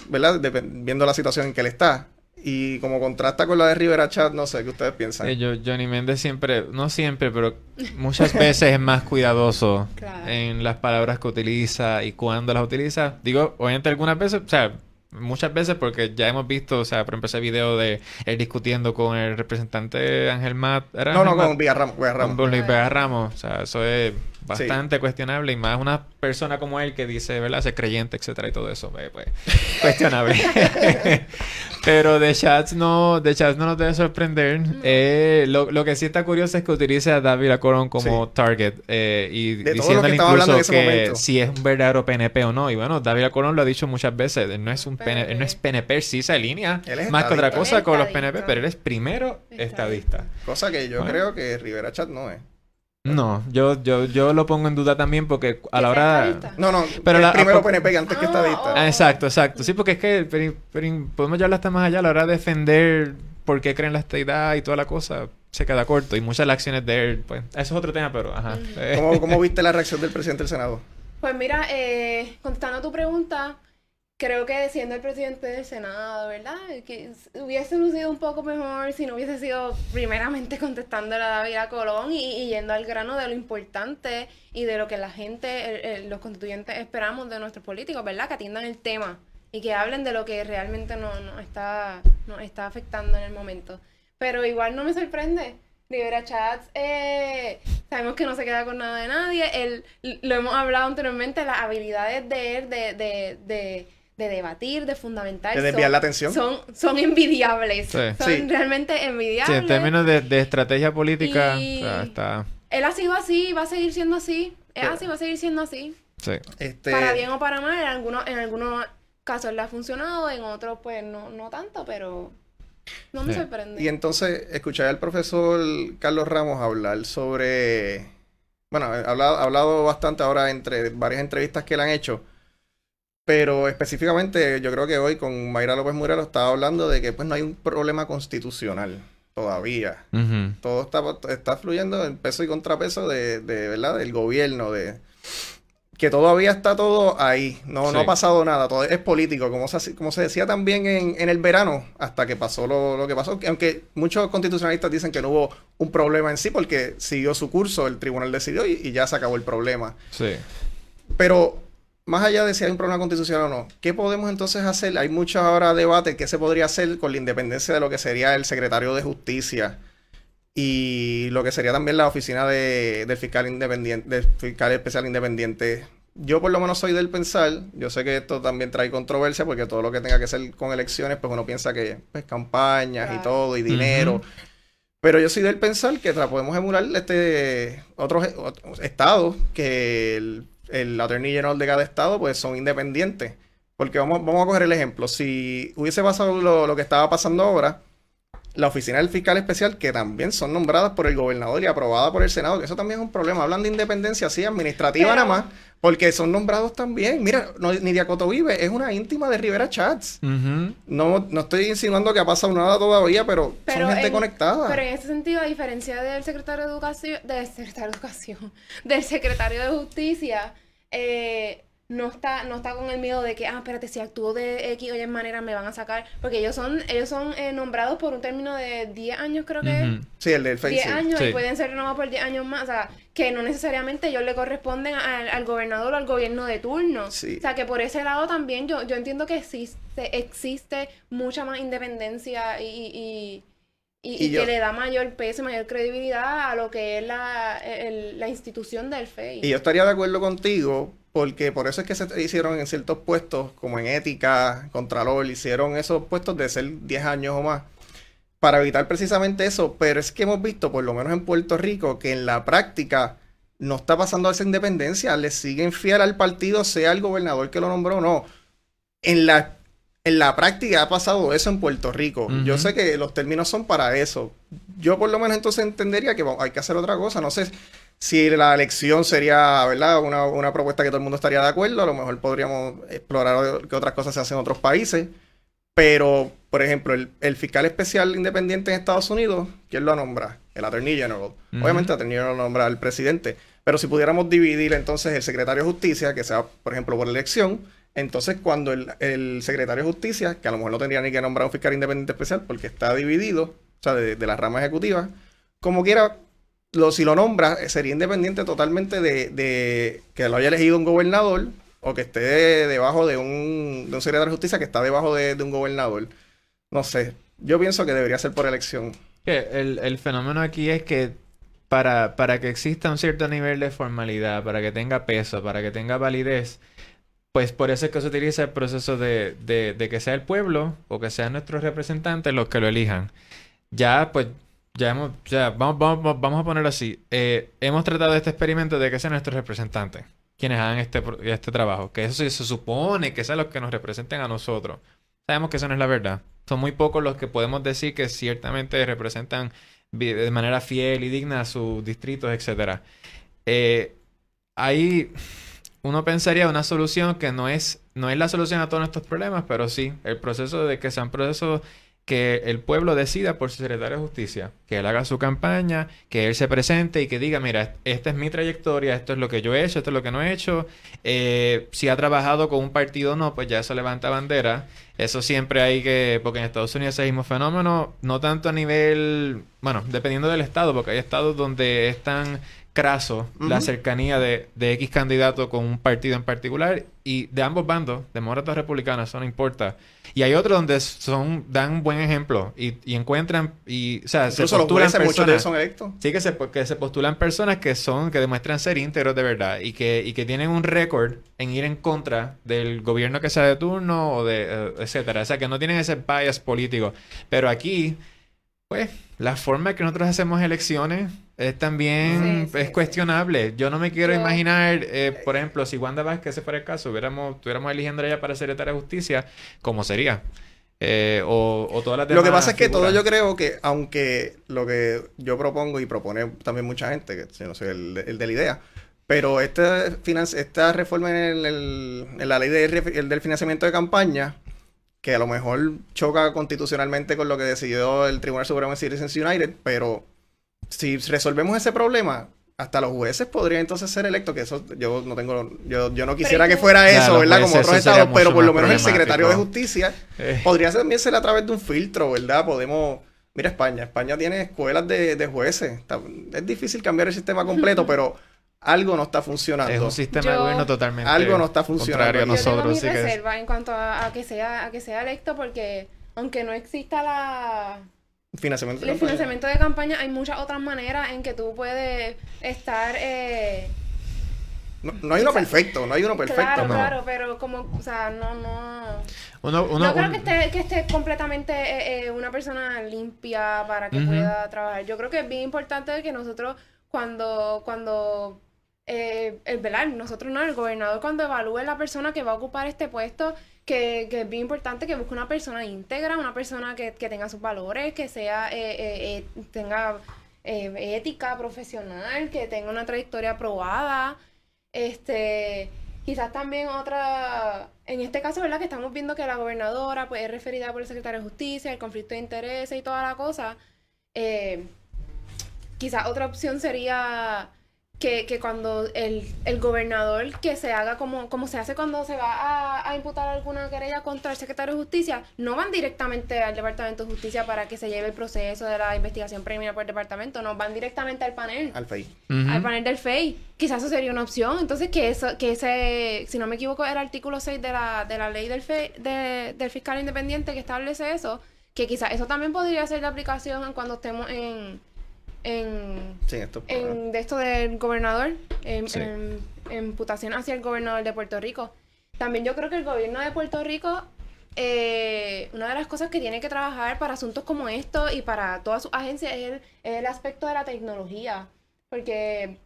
¿verdad? Dep- viendo la situación en que él está. Y como contrasta con la de Rivera Chat, no sé, ¿qué ustedes piensan?
Eh, yo- Johnny Méndez siempre, no siempre, pero muchas veces es más cuidadoso
Claro.
en las palabras que utiliza y cuándo las utiliza. Digo, obviamente algunas veces, o sea, muchas veces porque ya hemos visto, o sea, por ejemplo, ese video de él discutiendo con el representante Ángel Matt. ¿era
no, no,
Ángel Matt?
con Villarramo. Villarramo.
Con Luis Vega Ramos. O sea, eso es bastante cuestionable. Y más una persona como él que dice, ¿verdad? Ser creyente, etcétera, y todo eso. eh, Pues, cuestionable. Pero de chats no, de chats no nos debe sorprender. Eh, lo, lo que sí está curioso es que utilice a David Acorón como target. eh, y
De
diciéndole incluso que si es un verdadero PNP o no. Y bueno, David Acorón lo ha dicho muchas veces. Él no es un PNP, él no es PNP, sí se alinea
Él es
más que otra cosa con los. PNP, pero él es primero
Estadista.
estadista.
Cosa que yo
Bueno.
creo que Rivera Chat no es.
No, yo, yo, yo lo pongo en duda también porque a la
¿Que sea
hora...
No, no,
Pero
es
la-
primero
ah,
PNP que antes que estadista.
Ah, exacto, exacto. Sí, porque es que pero- pero podemos llevarlo hasta más allá a la hora de defender por qué creen la estadidad y toda la cosa. Se queda corto. Y muchas de las acciones de él, pues... Eso es otro tema, pero... Ajá. Eh,
¿Cómo, cómo viste la reacción del presidente del Senado?
Pues mira, eh, contestando a tu pregunta, creo que siendo el presidente del Senado, ¿verdad? Que hubiese lucido un poco mejor si no hubiese sido primeramente contestando a David a Colón y, y yendo al grano de lo importante y de lo que la gente, los constituyentes esperamos de nuestros políticos, ¿verdad? Que atiendan el tema y que hablen de lo que realmente nos no está, nos está afectando en el momento. Pero igual no me sorprende. Rivera Chats, eh, sabemos que no se queda con nada de nadie. Él, lo hemos hablado anteriormente, las habilidades de él de, de, de debatir, de fundamentar.
De desviar
son-
la atención.
Son, son envidiables.
Sí.
Son
Sí.
realmente
sí,
envidiables.
en términos de, de estrategia política,
Y-
o sea, está...
Él ha sido así y va a seguir siendo así. Es así, va a seguir siendo así.
Sí.
Este,
Para bien o para mal, en algunos, en algunos casos le ha funcionado, en otros pues no, no tanto, pero no me
Sí.
sorprende.
Y entonces escuché al profesor Carlos Ramos hablar sobre, bueno, ha hablado, ha hablado bastante ahora entre varias entrevistas que le han hecho, pero específicamente yo creo que hoy con Mayra López Muralo estaba hablando de que pues no hay un problema constitucional todavía. Todo está, está fluyendo en peso y contrapeso de, de ¿verdad? del gobierno, de que todavía está todo ahí, no, no ha pasado nada, todo es político, como se, como se decía también en, en el verano, hasta que pasó lo, lo que pasó, que aunque muchos constitucionalistas dicen que no hubo un problema en sí, porque siguió su curso, el tribunal decidió y, y ya se acabó el problema.
Sí.
Pero más allá de si hay un problema constitucional o no, ¿qué podemos entonces hacer? Hay muchos ahora debates qué se podría hacer con la independencia de lo que sería el secretario de justicia y lo que sería también la oficina de, del fiscal independiente, del fiscal especial independiente. Yo por lo menos soy del pensar, yo sé que esto también trae controversia porque todo lo que tenga que ser con elecciones, pues uno piensa que pues campañas y todo y dinero. Pero yo soy del pensar que tra- podemos emular este otros, otros estados que el, el attorney general de cada estado pues son independientes. Porque vamos, vamos a coger el ejemplo. Si hubiese pasado lo, lo que estaba pasando ahora, la oficina del fiscal especial, que también son nombradas por el gobernador y aprobada por el Senado, que eso también es un problema. Hablan de independencia así, administrativa
Pero-
nada más, porque son nombrados también. Mira, no, Nidia Coto Vive es una íntima de Rivera Chats. No, no estoy insinuando que ha pasado nada todavía, pero,
Pero
son gente
en-
conectada.
Pero en ese sentido, a diferencia del secretario de Educación, del secretario de Educación, del secretario de Justicia, eh, no está, no está con el miedo de que, ah, espérate, si actúo de X o Y manera me van a sacar. Porque ellos son, ellos son eh, nombrados por un término de 10 años, creo que es.
Ujú.
Sí, el del Face.
10
sí.
años
Sí.
y pueden ser renovados por 10 años más. O sea, que no necesariamente ellos le corresponden al, al gobernador o al gobierno de turno.
Sí.
O sea, que por ese lado también yo, yo entiendo que existe, existe mucha más independencia y, y, y-
Y
y
yo-
que le da mayor peso, mayor credibilidad a lo que es la, el- la institución del FEI.
Y yo estaría de acuerdo contigo, porque por eso es que se hicieron en ciertos puestos, como en ética, contralor, hicieron esos puestos de ser 10 años o más. para evitar precisamente eso, pero es que hemos visto, por lo menos en Puerto Rico, que en la práctica no está pasando esa independencia, le siguen fiel al partido, sea el gobernador que lo nombró o no. En la, en la práctica ha pasado eso en Puerto Rico. Yo sé que los términos son para eso. Yo por lo menos entonces entendería que hay que hacer otra cosa. No sé si la elección sería, ¿verdad? Una, una propuesta que todo el mundo estaría de acuerdo. A lo mejor podríamos explorar qué otras cosas se hacen en otros países. Pero, por ejemplo, el, fiscal especial independiente en Estados Unidos, ¿quién lo nombra? El Attorney General. Obviamente el Attorney General lo nombra el presidente. Pero si pudiéramos dividir entonces el secretario de justicia, que sea, por ejemplo, por elección, entonces cuando el, secretario de justicia, que a lo mejor no tendría ni que nombrar un fiscal independiente especial porque está dividido, o sea, de, la rama ejecutiva, como quiera, lo, si lo nombra, sería independiente totalmente de, que lo haya elegido un gobernador o que esté debajo de un, de un secretario de justicia que está debajo de, un gobernador. No sé, yo pienso que debería ser por elección.
El, el fenómeno aquí es que para, para que exista un cierto nivel de formalidad, para que tenga peso, para que tenga validez, pues por eso es que se utiliza el proceso de, de, que sea el pueblo o que sean nuestros representantes los que lo elijan. Ya, pues, ya hemos, ya, vamos, vamos, vamos a ponerlo así. Eh, hemos tratado este experimento de que sean nuestros representantes quienes hagan este, este trabajo. Que eso se, supone que sean los que nos representen a nosotros. Sabemos que eso no es la verdad. Son muy pocos los que podemos decir que ciertamente representan de manera fiel y digna a sus distritos, etc. Eh, ahí uno pensaría una solución que no es, no es la solución a todos nuestros problemas, pero sí el proceso de que sean procesos que el pueblo decida por su secretario de justicia, que él haga su campaña, que él se presente y que diga, mira, esta es mi trayectoria, esto es lo que yo he hecho, esto es lo que no he hecho. Eh, si ha trabajado con un partido o no, pues ya eso levanta bandera. Eso siempre hay que, porque en Estados Unidos es el mismo fenómeno, no tanto a nivel, bueno, dependiendo del estado, porque hay estados donde están craso la cercanía de, de, X candidato con un partido en particular y de ambos bandos, demócratas o republicanos, eso no importa. Y hay otros donde son dan buen ejemplo y, y encuentran y o sea, se postulan personas, son electos. Sí que se que se postulan personas que son que demuestran ser íntegros de verdad y que y que tienen un récord en ir en contra del gobierno que sea de turno o de eh, etcétera, o sea, que no tienen ese bias político. Pero aquí pues la forma que nosotros hacemos elecciones es también es cuestionable. Yo no me quiero imaginar, eh, por ejemplo, si Wanda Vázquez, ese fuera el caso, hubiéramos, estuviéramos eligiendo a ella para secretaria de justicia, ¿cómo sería? Eh, o, o todas las
Lo que pasa es que todo yo creo que, aunque lo que yo propongo y propone también mucha gente, que no sé, el, de la idea, pero esta, esta reforma en, el, en la ley de, del financiamiento de campaña que a lo mejor choca constitucionalmente con lo que decidió el Tribunal Supremo de Citizens United, pero si resolvemos ese problema, hasta los jueces podrían entonces ser electos, que eso yo no tengo, yo, yo no quisiera que fuera eso, ¿verdad? Como otros estados, pero por lo menos el secretario de justicia eh. podría también ser a través de un filtro, ¿verdad? Podemos, mira España, España tiene escuelas de, de jueces, es difícil cambiar el sistema completo, pero algo no está funcionando.
Es un sistema de gobierno totalmente
algo no está funcionando.
Yo nosotros, tengo mi reserva en cuanto a, que sea a que sea electo porque aunque no exista la
financiamiento
el financiamiento de campaña hay muchas otras maneras en que tú puedes estar eh...
no, hay uno perfecto, no hay uno perfecto.
Claro,
no.
claro, pero como, o sea, no, no. Uno, no creo que, esté, que esté completamente eh, eh, una persona limpia para que pueda trabajar. Yo creo que es bien importante que nosotros cuando, cuando eh, el velar, nosotros no, el gobernador cuando evalúe la persona que va a ocupar este puesto, que, que es bien importante que busque una persona íntegra, una persona que, que tenga sus valores, que sea, eh, eh, eh tenga ética profesional, que tenga una trayectoria aprobada, este, quizás también otra, en este caso, ¿verdad? Que estamos viendo que la gobernadora pues es referida por el secretario de justicia, el conflicto de intereses y toda la cosa, eh, quizás otra opción sería que, que cuando el, el, gobernador que se haga como, como se hace cuando se va a, a, imputar alguna querella contra el secretario de justicia, no van directamente al Departamento de Justicia para que se lleve el proceso de la investigación preliminar por el departamento, no, van directamente al panel.
Al FEI.
Al panel del FEI. Quizás eso sería una opción. Entonces, que eso, que ese, si no me equivoco, era el artículo 6 de la, de la ley del, FEI, de, del fiscal independiente que establece eso, que quizás eso también podría ser de aplicación cuando estemos en en,
esto,
en de esto del gobernador, en, en, imputación hacia el gobernador de Puerto Rico. También yo creo que el gobierno de Puerto Rico eh, una de las cosas que tiene que trabajar para asuntos como estos y para todas sus agencias es el, es el aspecto de la tecnología. Porque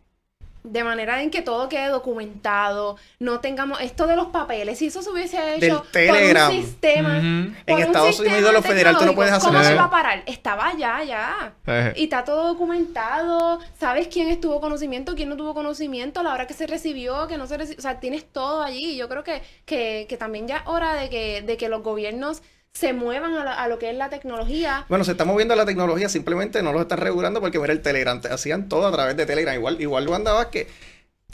de manera en que todo quede documentado, no tengamos esto de los papeles, si eso se hubiese hecho
Del Telegram.
por un sistema,
Ujú.
por
En
un
Estados
sistema
Unidos, lo federal, tú no puedes hacer
¿Cómo se va a parar? Estaba ya, ya.
Eh,
Y está todo documentado, sabes quién estuvo conocimiento, quién no tuvo conocimiento, la hora que se recibió, que no se recibió, o sea, tienes todo allí. Y yo creo que, que, que también ya es hora de que, de que los gobiernos se muevan a, la- a lo que es la tecnología.
Bueno, se está moviendo la tecnología, simplemente no lo están regulando porque mira el Telegram, te hacían todo a través de Telegram. Igual, igual Wanda Vázquez,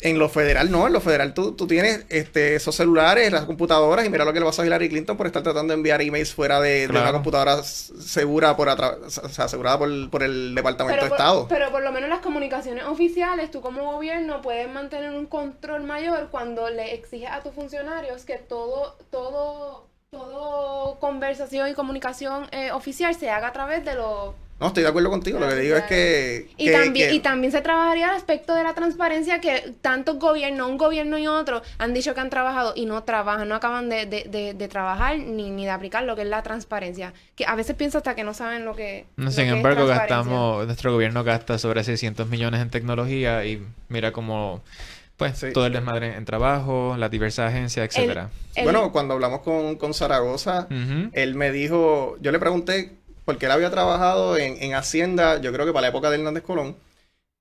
en lo federal no, en lo federal tú, tú tienes este, esos celulares, las computadoras, y mira lo que le pasó a Hillary Clinton por estar tratando de enviar emails fuera de, de
Claro.
una computadora segura por o sea, asegurada por, por el Departamento
Pero
de
por,
Estado.
pero por lo menos las comunicaciones oficiales, tú como gobierno puedes mantener un control mayor cuando le exiges a tus funcionarios que todo, todo, todo conversación y comunicación eh, oficial se haga a través de los
No, estoy de acuerdo contigo. Lo que digo es que.
Y,
que-
también,
que-
y también se trabajaría el aspecto de la transparencia que tantos gobiernos, un gobierno y otro, han dicho que han trabajado y no trabajan, no acaban de, de, de, de trabajar ni, ni de aplicar lo que es la transparencia. Que a veces pienso hasta que no saben lo que.
No,
lo
sin embargo, gastamos, nuestro gobierno gasta sobre 600 millones en tecnología y mira cómo, pues,
Sí.
todo el desmadre en trabajo, las diversas agencias, etcétera.
El-
Bueno, cuando hablamos con, con Zaragoza, él me dijo, yo le pregunté, porque él había trabajado en, en Hacienda, yo creo que para la época de Hernández Colón,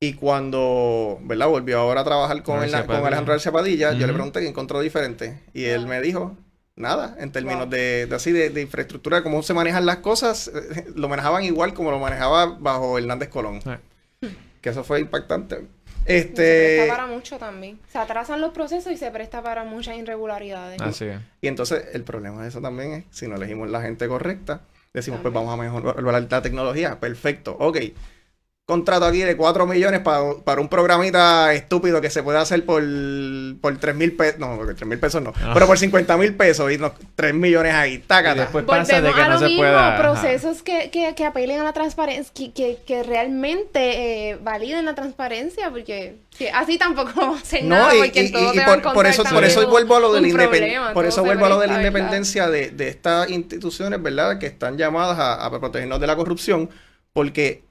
y cuando, ¿verdad? Volvió ahora a trabajar con, el- con. Alejandro García Padilla, yo le pregunté qué encontró diferente, y él me dijo, nada, en términos
Wow.
de, de así, de, de infraestructura, de cómo se manejan las cosas, eh, lo manejaban igual como lo manejaba bajo Hernández Colón,
Eh.
que eso fue impactante.
Se
Este,
presta para mucho también. Se atrasan los procesos y se presta para muchas irregularidades.
Así es.
Y entonces el problema de eso también es, si no elegimos la gente correcta, decimos, pues vamos a mejorar la tecnología. Perfecto, ok. Contrato aquí de 4 millones para, para un programita estúpido que se puede hacer por, por 3 mil pesos. No, porque 3 mil pesos no.
Ah.
Pero por 50 mil pesos y nos, 3 millones ahí.
Y
Tácata.
después pasa de
Volvemos
que
a
no
lo
se
mismo,
pueda.
procesos que, que, que apelen a la transparencia, que, que, que realmente eh, validen la transparencia, porque sí, así tampoco vamos a hacer
No,
nada,
y,
porque
y-
todo
y
a
por, por eso, por eso vuelvo a lo de la independencia.
problema,
Por eso vuelvo a lo de la independencia de, de estas instituciones, ¿verdad? Que están llamadas a, a protegernos de la corrupción, porque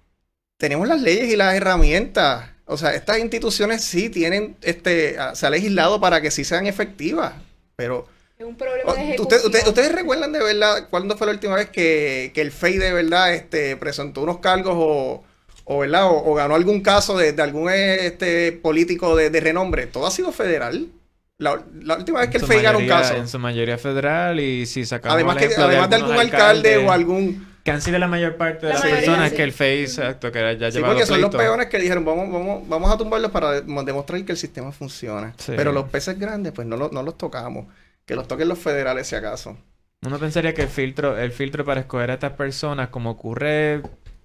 tenemos las leyes y las herramientas. O sea, estas instituciones sí tienen, este, ah, se ha legislado para que sí sean efectivas, pero
Es un problema de
¿usted-
ejecución.
usted- ¿Ustedes recuerdan de verdad cuándo fue la última vez que, que el FEI de verdad este, presentó unos cargos o, o, ¿verdad? o, o ganó algún caso de, de algún este, político de, de renombre? Todo ha sido federal. La, la última vez que
En
el FEI ganó un
mayoría-
caso.
En su mayoría federal y si sacamos
Además, que, además de algún alcalde o algún...
Que han sido la mayor parte de
La
las
mayoría,
personas
sí.
que el FEI, exacto, que ya
Sí, porque son los peones que dijeron, vamos, vamos, vamos a tumbarlos para de- demostrar que el sistema funciona.
Sí.
Pero los peces grandes, pues no, lo- no los tocamos. Que los toquen los federales si acaso.
Uno pensaría que el filtro, el filtro para escoger a estas personas, como ocurre,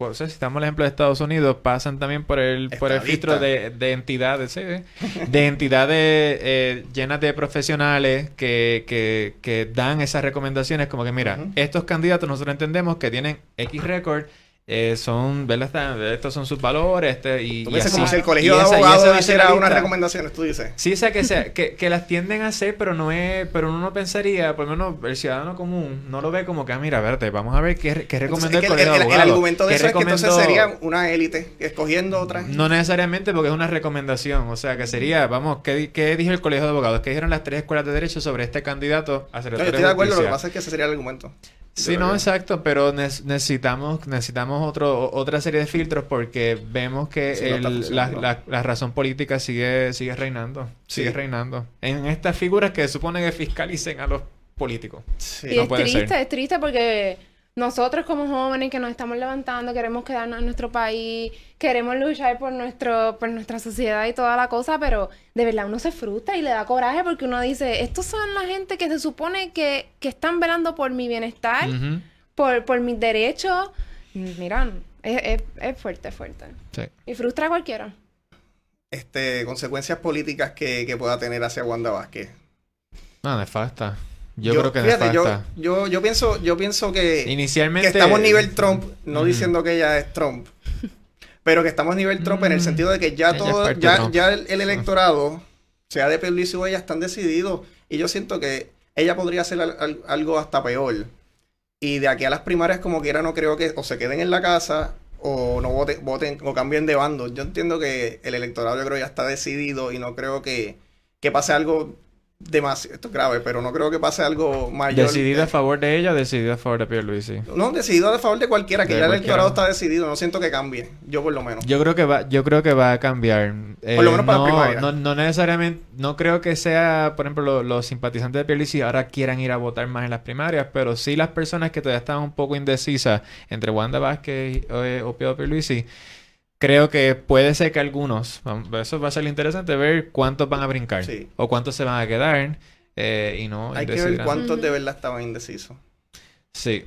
pues, si estamos el ejemplo de Estados Unidos, pasan también por el, por el filtro de, de entidades, sí, de entidades eh, llenas de profesionales que, que, que dan esas recomendaciones, como que mira, estos candidatos nosotros entendemos que tienen X récord, eh, son, ¿verdad? Estos son sus valores, este, y,
Tú
y así.
como si el colegio de
y esa
abogados hiciera unas recomendaciones, tú dices.
Sí, o sea, que, sea que, que las tienden a hacer, pero no es, pero uno no pensaría, por lo menos el ciudadano común, no lo ve como que, ah, mira, verte, vamos a ver qué, qué
que
el
el,
colegio de
el- el
abogados.
argumento de
¿Qué
eso es que entonces sería una élite escogiendo otras.
No necesariamente porque es una recomendación, o sea, que sería, vamos, ¿qué, qué dijo el colegio de abogados? ¿Qué dijeron las tres escuelas de derecho sobre este candidato a
No, yo
secretario
estoy de acuerdo, lo que pasa es que ese sería el argumento.
Sí, no, exacto, pero ne- necesitamos necesitamos otro otra serie de filtros porque vemos que
Sí, no está
el- la, la- la razón política sigue sigue reinando, sigue reinando en estas figuras que supone que fiscalicen a los políticos.
Sí.
Y
No
es
puede
triste,
ser.
es triste porque nosotros como jóvenes que nos estamos levantando, queremos quedarnos en nuestro país, queremos luchar por nuestro, por nuestra sociedad y toda la cosa, pero de verdad uno se frustra y le da coraje porque uno dice, estos son la gente que se supone que, que están velando por mi bienestar, por, por mis derechos. Mira, es, es, es fuerte, es fuerte.
Sí.
Y frustra a cualquiera.
Este, consecuencias políticas que, que pueda tener hacia Wanda Vázquez.
No, nefasta. Yo, creo que
fíjate, yo, yo, yo pienso, yo pienso que,
Inicialmente
que estamos nivel Trump, no diciendo que ella es Trump, pero que estamos nivel Trump en el
Mm.
sentido de que ya todo, ya, ya el, el electorado, sea de Pierluisi o ella, están decididos. Y yo siento que ella podría hacer al- al- algo hasta peor. Y de aquí a las primarias, como quiera, no creo que o se queden en la casa o no voten, voten o cambien de bando. Yo entiendo que el electorado, yo creo, ya está decidido y no creo que, que pase algo demasiado. Esto es grave, pero no creo que pase algo mayor.
¿Decidido a
Eh,
favor de ella o decidido a favor de Pierluisi?
No, decidido a favor de cualquiera, que
De
ya el electorado está decidido. No siento que cambie. Yo, por lo menos.
Yo creo que va, yo creo que va a cambiar. Eh,
Por lo menos para
no,
la primaria.
no, no necesariamente, no creo que sea, por ejemplo, lo- los simpatizantes de Pierluisi ahora quieran ir a votar más en las primarias, pero sí las personas que todavía están un poco indecisas entre Wanda Vázquez o, eh, o Pedro Pierluisi, creo que puede ser que algunos, eso va a ser interesante ver cuántos van a brincar
Sí.
o cuántos se van a quedar eh, y no
Hay que ver cuántos de verdad estaban indecisos.
Sí.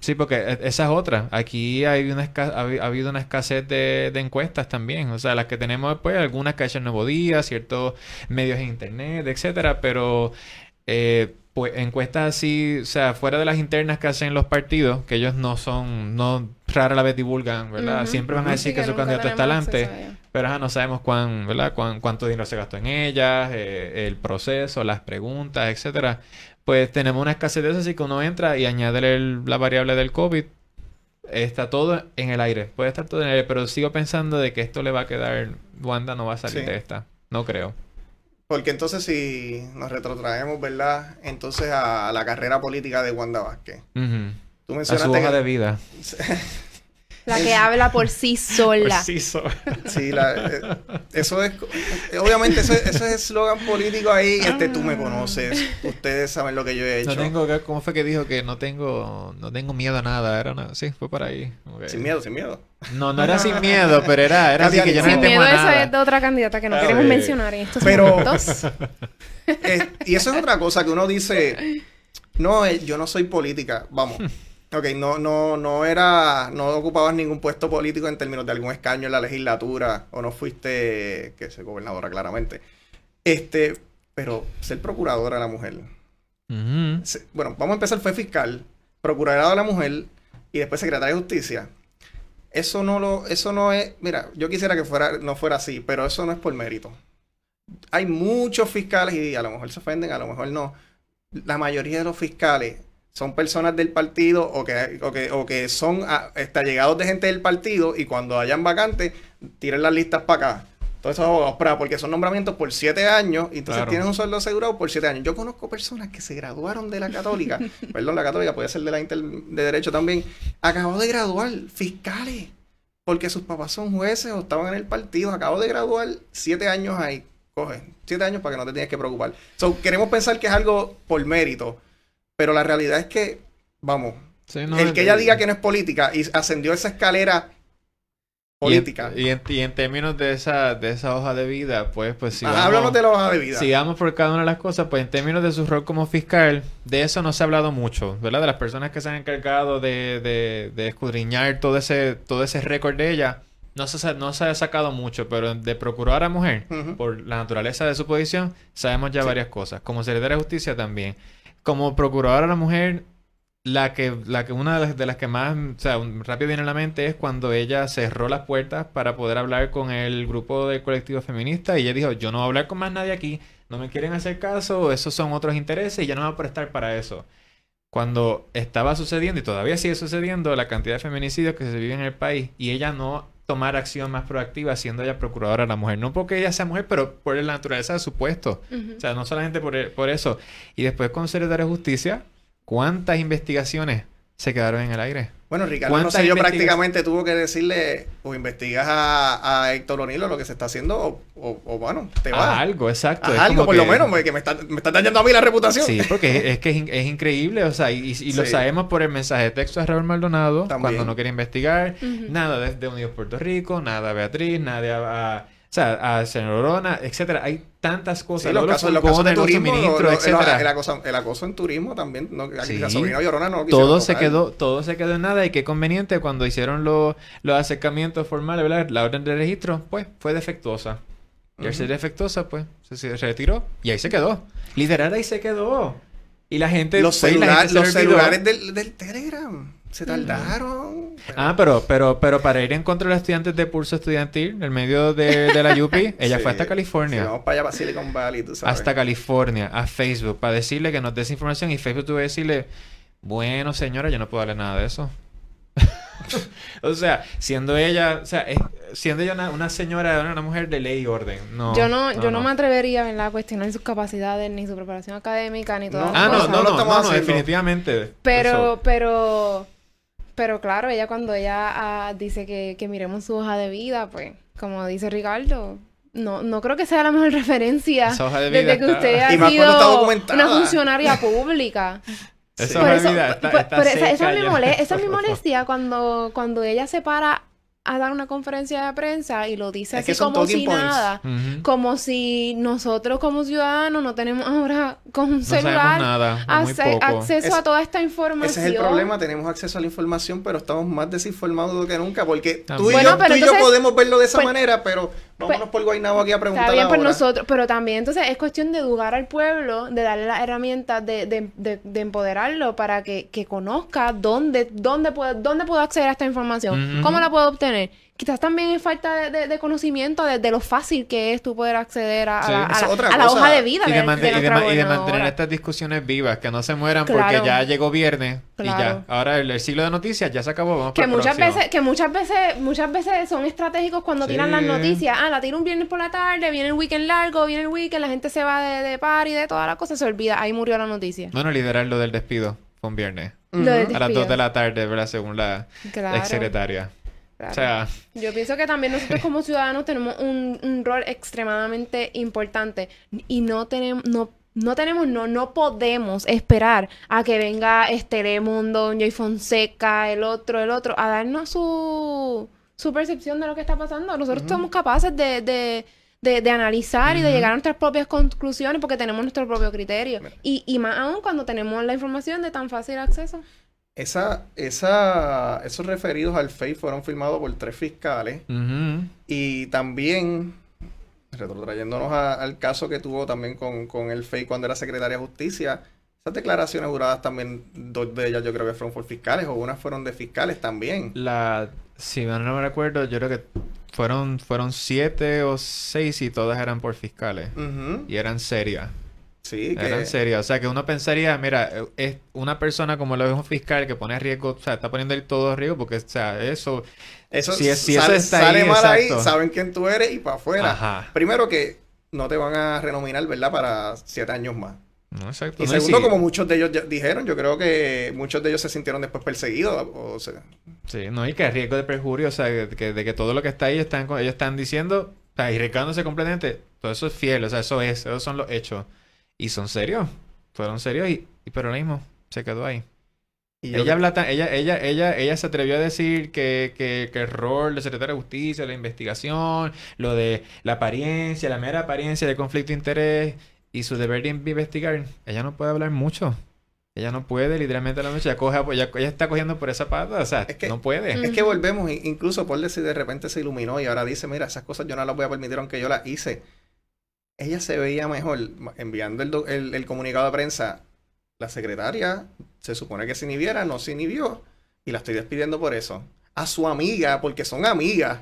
Sí, porque e- esa es otra. Aquí hay una ha, habi- ha habido una escasez de, de encuestas también. O sea, las que tenemos, pues, algunas que hacen Nuevo Día, ciertos medios en internet, etcétera, pero eh, pues encuestas así, o sea, fuera de las internas que hacen los partidos, que ellos no son, no rara la vez divulgan, ¿verdad? Siempre van a decir
Sí,
que, su candidato está
tenemos
adelante. Pero ajá, no sabemos cuán, ¿verdad? Cuán- cuánto dinero se gastó en ellas, eh, el proceso, las preguntas, etcétera. Pues tenemos una escasez de eso, así que uno entra y añade el- la variable del COVID. Está todo en el aire. Puede estar todo en el aire, pero sigo pensando de que esto le va a quedar. Wanda no va a salir
Sí.
de esta. No creo.
Porque entonces si nos retrotraemos, ¿verdad? Entonces a la carrera política de Wanda Vázquez.
Ujú.
Tú
A
mencionaste
su hoja
que-
de vida.
La que habla por sí sola.
Pues sí, so-
Sí, la- eh, eso es... Obviamente eso, es- eso es eslogan político ahí. Este, tú me conoces. Ustedes saben lo que yo he hecho.
No tengo, que- ¿cómo fue que dijo que no tengo, no tengo miedo a nada? Era una- sí, fue por ahí.
Sin miedo, sin miedo.
No, no era sin miedo, pero era, era así que yo no
Sin miedo,
a
eso
nada.
es de otra candidata que no queremos
sí.
mencionar en estos
Pero-
momentos.
Eh, y eso es otra cosa que uno dice, no, eh, yo no soy política, vamos. Ok, no, no, no era, no ocupabas ningún puesto político en términos de algún escaño en la legislatura, o no fuiste, que sé, gobernadora claramente. Este, pero ser procuradora de la mujer. Se- Bueno, vamos a empezar, fue fiscal, procuradora de la mujer y después secretaria de justicia. Eso no lo, eso no es, mira, yo quisiera que fuera, no fuera así, pero eso no es por mérito. Hay muchos fiscales y a lo mejor se ofenden, a lo mejor no. La mayoría de los fiscales son personas del partido o que, o que, o que son ah, este, allegados de gente del partido y cuando hayan vacantes, tiren las listas para acá. Todos esos abogados, para, porque son nombramientos por siete años y entonces
Claro.
tienes un sueldo asegurado por siete años. Yo conozco personas que se graduaron de la católica, perdón, la católica puede ser de la Inter de Derecho también, acabó de graduar, fiscales, porque sus papás son jueces o estaban en el partido, acabo de graduar, siete años ahí, coge, siete años para que no te tienes que preocupar. So, queremos pensar que es algo por mérito, pero la realidad es que, vamos,
Sí, no,
el que ella diga que no es política y ascendió esa escalera política.
Y en, y en- y en términos de esa, de esa hoja de vida, pues, pues si
Ah,
vamos-
de la hoja de vida.
Sigamos por cada una de las cosas, pues en términos de su rol como fiscal, de eso no se ha hablado mucho, ¿verdad? De las personas que se han encargado de, de, de escudriñar todo ese, todo ese récord de ella, no se, no se ha sacado mucho, pero de procuradora mujer,
Ujú.
por la naturaleza de su posición, sabemos ya
Sí.
varias cosas. Como secretaria de justicia también. Como procuradora la mujer, la que, la que una de las, de que más, rápido viene a la mente es cuando ella cerró las puertas para poder hablar con el grupo del colectivo feminista y ella dijo, yo no voy a hablar con más nadie aquí, no me quieren hacer caso, esos son otros intereses y yo no me voy a prestar para eso. Cuando estaba sucediendo y todavía sigue sucediendo la cantidad de feminicidios que se viven en el país y ella no tomar acción más proactiva siendo ella procuradora de la mujer, no porque ella sea mujer, pero por la naturaleza de su puesto. O sea, no solamente por, por eso. Y después con secretario de justicia, ¿cuántas investigaciones se quedaron en el aire?
Bueno, Ricardo
¿Cuántas
Rosselló
investigas-
prácticamente tuvo que decirle o investigas a, a Héctor O'Neill lo que se está haciendo o, o- o, bueno, te
A
vas.
algo, exacto.
Algo
como
por lo
que-
menos, porque me está, me está dañando a mí la reputación.
Sí, porque es, es que es, in- es increíble, o sea, y, y lo
Sí.
sabemos por el mensaje de texto de Raúl Maldonado,
También.
cuando no quiere investigar, nada desde Unidos Puerto Rico, nada a Beatriz, nada a, sea, a Señor Orona, etcétera. Hay tantas
Sí,
cosas,
los casos, los casos de turismo,
suministros,
lo- el,
etcétera.
el acoso, el acoso en turismo también. No,
Sí.
La sobrina Llorona no lo
todo se
tocar.
quedó todo se quedó en nada y qué conveniente cuando hicieron los, los acercamientos formales ¿verdad? la orden de registro pues fue defectuosa y al ser defectuosa pues se, se retiró y ahí se quedó literal ahí se quedó y la gente
Los,
pues, la gente
los celulares del, del Telegram se tardaron.
Ah, pero, pero, pero para ir en contra de los estudiantes de pulso estudiantil, en medio de, de la UPI, ella
Sí,
fue hasta
sí,
California.
vamos para allá, para Silicon Valley, tú sabes.
hasta California, a Facebook, para decirle que nos des información y Facebook tuvo que decirle, bueno señora, yo no puedo darle nada de eso. o sea, siendo ella, o sea, es- siendo ella una, una señora, una, mujer de ley y orden. No,
yo no, yo no, me atrevería ¿verdad? a cuestionar sus capacidades, ni su preparación académica, ni todas
No,
Ah, no,
cosas.
no,
No lo
no, definitivamente.
Pero,
Eso-
pero, pero claro, ella cuando ella ah, dice que, que miremos su hoja de vida, pues, como dice Ricardo, no, no creo que sea la mejor referencia
de vida
desde que
está-
usted ha
Y
sido una funcionaria pública.
Sí.
Por eso,
vida
por-
está-
por-
está
por esa,
seca
esa es mi esa es mi molestia cuando, cuando ella se para a dar una conferencia de prensa y lo dice
Es
así como si
points.
nada. Como si nosotros como ciudadanos no tenemos ahora con un
No
celular
nada,
acceso
Es-
a toda esta información.
Ese es el problema, tenemos acceso a la información, pero estamos más desinformados que nunca, porque tú y,
Bueno,
yo, y yo podemos verlo de esa
pues-
manera, pero vámonos por Guaynabo aquí a preguntar
Está bien por nosotros, pero también entonces es cuestión de educar al pueblo, de darle las herramientas, de, de, de, de empoderarlo para que, que conozca dónde, dónde, puedo, dónde puedo acceder a esta información, cómo la puedo obtener. Quizás también es falta de, de- de conocimiento de, de lo fácil que es tú poder acceder a,
Sí,
la, a a hoja de vida
Y
de,
man- y y mantener estas discusiones vivas, que no se mueran
Claro.
porque ya llegó viernes y ya. Ahora el, el ciclo de noticias ya se acabó. Vamos
que
para
muchas
próximo.
veces que muchas veces muchas veces son estratégicos cuando tiran las noticias ah la tiro un viernes por la tarde viene el weekend largo viene el weekend la gente se va de, de party de toda la cosa se olvida ahí murió la noticia
Bueno, liderar lo del despido fue un viernes. A las
despido.
2 de la tarde, ¿verdad? Según la
Claro,
ex secretaria.
Claro.
O sea,
Yo pienso que también nosotros como ciudadanos tenemos un, un rol extremadamente importante y no tenemos, no, no tenemos, no, no podemos esperar a que venga este Telemundo, Joy Fonseca, el otro, el otro, a darnos su, su percepción de lo que está pasando. Nosotros somos capaces de, de, de, de analizar y de llegar a nuestras propias conclusiones porque tenemos nuestro propio criterio. Y, y más aún cuando tenemos la información de tan fácil acceso.
Esa, esa, esos referidos al FEI fueron firmados por tres fiscales y también, retrotrayéndonos a- al caso que tuvo también con, con el FEI cuando era secretaria de Justicia, esas declaraciones juradas también, dos de ellas yo creo que fueron por fiscales o unas fueron de fiscales también.
la... Si mal no me recuerdo, yo creo que fueron, fueron siete o seis y todas eran por fiscales. Y eran serias.
Sí, que...
Eran serias. O sea, que uno pensaría, mira, es una persona como lo es un fiscal que pone a riesgo, o sea, está poniendo el todo a riesgo porque, o sea, eso...
Eso,
Si es- si eso
sale,
está
sale
ahí,
mal ahí, saben quién tú eres y para afuera.
Ajá.
Primero que no te van a renominar, ¿verdad? Para siete años más.
No, exacto.
Y
No,
segundo, como muchos de ellos ya dijeron, yo creo que muchos de ellos se sintieron después perseguidos. O sea,
Sí, no, y que riesgo de perjurio, o sea, que, de que todo lo que está ahí están, ellos están diciendo, o sea, y completamente, todo eso es fiel, o sea, eso es, esos son los hechos. Y son serios, fueron serios y, y pero lo mismo, se quedó ahí.
y
Ella habla tan- ella, ella, ella, ella se atrevió a decir que, que, que el rol de secretario de justicia, la investigación, lo de la apariencia, la mera apariencia del conflicto de interés y su deber de investigar, ella no puede hablar mucho. Ella no puede, literalmente, la noche. Ella, coge, ella, ella está cogiendo por esa pata. O sea,
Es que-
no puede.
Es que volvemos, incluso por decir de repente se iluminó y ahora dice, mira, esas cosas yo no las voy a permitir aunque yo las hice. Ella se veía mejor enviando el, do- el- el comunicado de prensa. La secretaria se supone que se inhibiera, no se inhibió y la estoy despidiendo por eso. A su amiga, porque son amigas.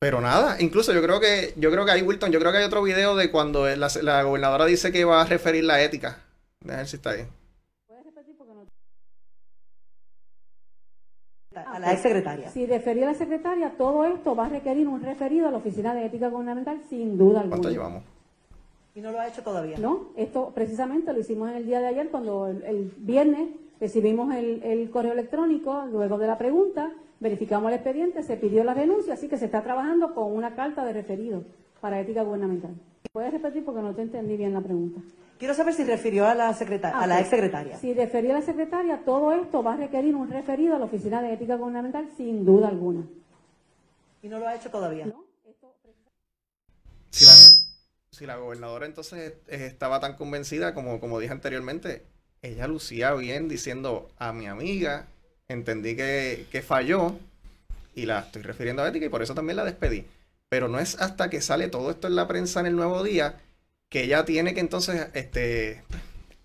Pero nada, incluso yo creo que, yo creo que hay Wilton, yo creo que hay otro video de cuando la, la gobernadora dice que va a referir la ética. Déjame ver si está ahí.
¿Puedes repetir? Porque no-
a la ex secretaria.
Si refería a la secretaria, todo esto va a requerir un referido a la Oficina de Ética Gubernamental sin duda alguna.
¿Cuánto llevamos?
Y no lo ha hecho todavía.
No, esto precisamente lo hicimos en el día de ayer cuando el, el viernes recibimos el, el correo electrónico, luego de la pregunta, verificamos el expediente, se pidió la renuncia, así que se está trabajando con una carta de referido para ética gubernamental. ¿Puedes repetir porque no te entendí bien la pregunta?
Quiero saber si refirió a la secretaria,
Ah,
a la
ok.
ex secretaria.
Si refería a la secretaria, todo esto va a requerir un referido a la Oficina de Ética Gubernamental sin duda alguna.
Y no lo ha hecho todavía.
¿No? Esto
si la, si la gobernadora entonces estaba tan convencida como, como dije anteriormente, ella lucía bien diciendo a mi amiga, entendí que, que falló y la estoy refiriendo a ética y por eso también la despedí. Pero no es hasta que sale todo esto en la prensa en el nuevo día que ella tiene que entonces, este,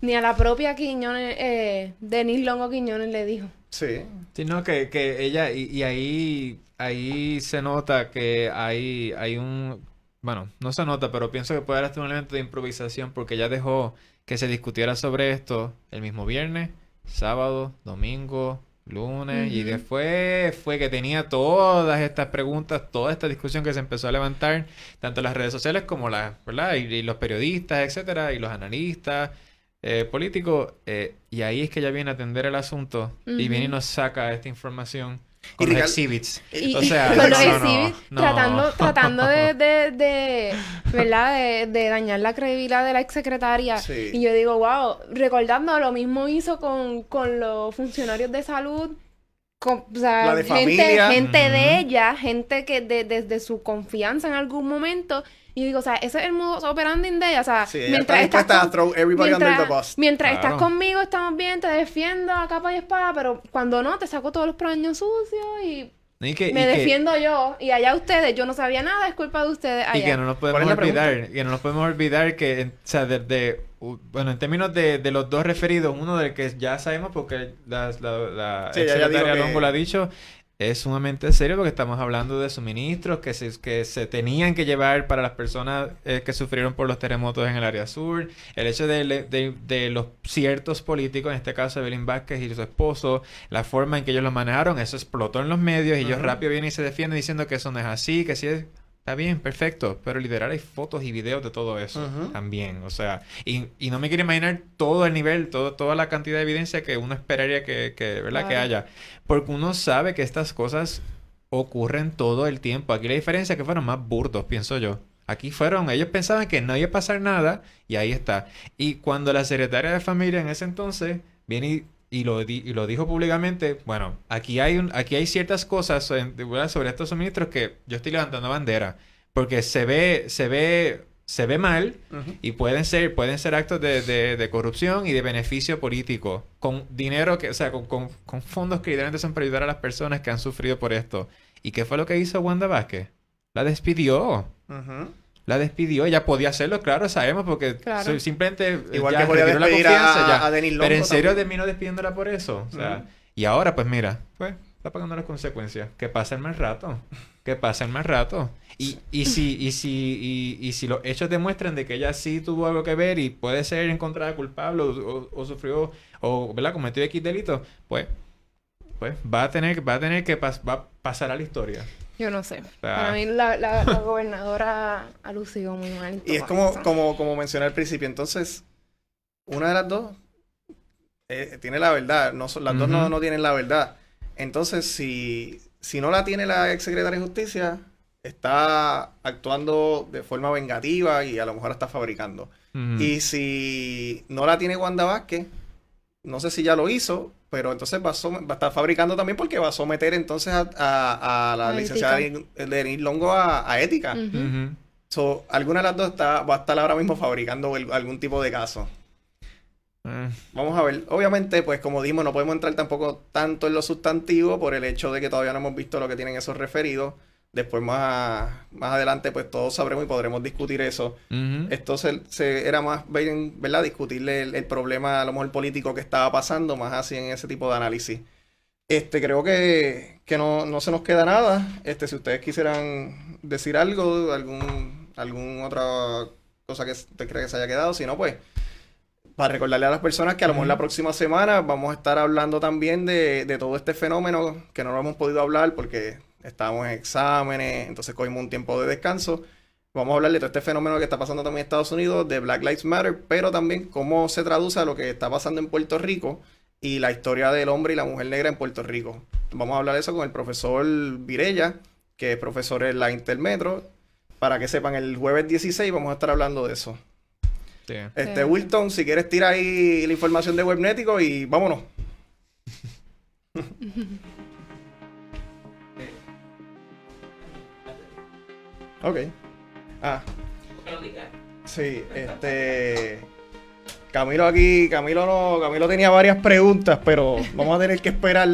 Ni a la propia Quiñones, eh, Denis Longo Quiñones le dijo.
Sí.
Sí, no, que, que ella, y, y ahí, ahí se nota que hay, hay un, bueno, no se nota, pero pienso que puede haber hasta un elemento de improvisación porque ella dejó que se discutiera sobre esto el mismo viernes, sábado, domingo, lunes, y después fue que tenía todas estas preguntas, toda esta discusión que se empezó a levantar, tanto las redes sociales como las, ¿verdad? Y, y los periodistas, etcétera, y los analistas. eh, políticos, eh, y ahí es que ella viene a atender el asunto y viene y nos saca esta información
Y
con los
Ricardo-
exhibits.
Y,
O
y
sea,
con los
no,
exhibits,
no.
tratando, tratando de, de, de, ¿verdad? De, de dañar la credibilidad de la exsecretaria.
Sí.
Y yo digo, wow, recordando, lo mismo hizo con, con los funcionarios de salud. Con, o sea,
La de
gente,
familia.
gente de ella, gente que de- desde su confianza en algún momento. Y digo, o sea, ese es el modus operandi de ella. O sea,
Sí, ella está dispuesta a throw everybody
mientras,
under the bus.
mientras
Claro.
estás conmigo, estamos bien, te defiendo a capa y espada, pero cuando no, te saco todos los plaños sucios y
Y que,
me
y que-
defiendo yo y allá ustedes, yo no sabía nada, es culpa de ustedes
y
allá.
que no nos
¿Cuál
podemos olvidar, que no nos podemos olvidar que, en- o sea, de, de- u- bueno, en términos de, de los dos referidos, uno del que ya sabemos porque la, la, la
Sí, que-
Longo lo ha dicho, es sumamente serio porque estamos hablando de suministros que se, que se tenían que llevar para las personas eh, que sufrieron por los terremotos en el área sur, el hecho de, de- de los ciertos políticos, en este caso Evelyn Vázquez y su esposo, la forma en que ellos lo manejaron, eso explotó en los medios y ellos rápido vienen y se defienden diciendo que eso no es así, que sí es... Está bien, perfecto, pero literal hay fotos y videos de todo eso también, o sea, y, y no me quiero imaginar todo el nivel, todo, toda la cantidad de evidencia que uno esperaría que, que ¿verdad? Que haya, porque uno sabe que estas cosas ocurren todo el tiempo. Aquí la diferencia es que fueron más burdos, pienso yo. Aquí fueron, ellos pensaban que no iba a pasar nada y ahí está. Y cuando la secretaria de familia en ese entonces viene y, y lo, di- y lo dijo públicamente, bueno, aquí hay, un, aquí hay ciertas cosas en- ¿verdad? sobre estos suministros que yo estoy levantando bandera, porque se ve, se ve, se ve mal y pueden ser, pueden ser actos de, de- de corrupción y de beneficio político. Con dinero que, o sea, con, con- con fondos que literalmente son para ayudar a las personas que han sufrido por esto. ¿Y qué fue lo que hizo Wanda Vázquez? La despidió.
Ujú.
La despidió. Ella podía hacerlo, claro, sabemos, porque
Claro.
simplemente
Igual
ya
que podía
la confianza,
a,
ya.
a Denis Longo
Pero en serio
también.
terminó despidiéndola por eso. O sea, y ahora, pues mira, pues está pagando las consecuencias. Que pase el más rato. Que pase el más rato. Y, y si, y si, y, y si los hechos demuestran de que ella sí tuvo algo que ver y puede ser encontrada culpable o, o- o sufrió o ¿verdad? cometió X delito, pues, pues va a tener, va a tener que pas- va a pasar a la historia.
Yo no sé.
sea-
Para mí la, la, la gobernadora ha lucido muy mal.
Y es como, como, como mencioné al principio, entonces, una de las dos eh, tiene la verdad, no son, las dos no, no tienen la verdad. Entonces, si, si no la tiene la ex secretaria de Justicia, está actuando de forma vengativa y a lo mejor está fabricando. Y si no la tiene Wanda Vázquez, no sé si ya lo hizo, pero entonces va a, som- va a estar fabricando también porque va a someter entonces a, a- a la
A
licenciada Denis Longo a, a ética. So, alguna de las dos está, va a estar ahora mismo fabricando el- algún tipo de caso.
Eh,
Vamos a ver. Obviamente, pues como dijimos, no podemos entrar tampoco tanto en lo sustantivo por el hecho de que todavía no hemos visto lo que tienen esos referidos. Después más, más adelante, pues todos sabremos y podremos discutir eso. Esto se, se- era más, ver- ¿verdad? Discutirle el, el problema, a lo mejor político que estaba pasando, más así en ese tipo de análisis. Este, creo que, que no, no se nos queda nada. Este, si ustedes quisieran decir algo, algún, algún otra cosa que usted cree que se haya quedado, si no, pues, para recordarle a las personas que a lo mejor la próxima semana vamos a estar hablando también de, de todo este fenómeno que no lo hemos podido hablar porque estábamos en exámenes, entonces cogimos un tiempo de descanso. Vamos a hablar de todo este fenómeno que está pasando también en Estados Unidos, de Black Lives Matter, pero también cómo se traduce a lo que está pasando en Puerto Rico y la historia del hombre y la mujer negra en Puerto Rico. Vamos a hablar de eso con el profesor Virella, que es profesor en la Intermetro. Para que sepan, el jueves 16 vamos a estar hablando de eso.
Sí.
Este,
Sí.
Wilton, si quieres, tira ahí la información de Webnético y vámonos. ok. Ah. Sí, este. Camilo aquí, Camilo no, Camilo tenía varias preguntas, pero vamos a tener que esperar.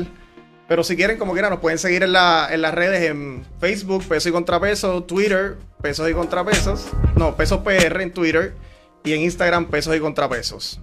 Pero si quieren, como quieran, nos pueden seguir en, la, en las redes, en Facebook, Pesos y Contrapesos, Twitter, Pesos y Contrapesos, no, Pesos PR en Twitter y en Instagram, Pesos y Contrapesos.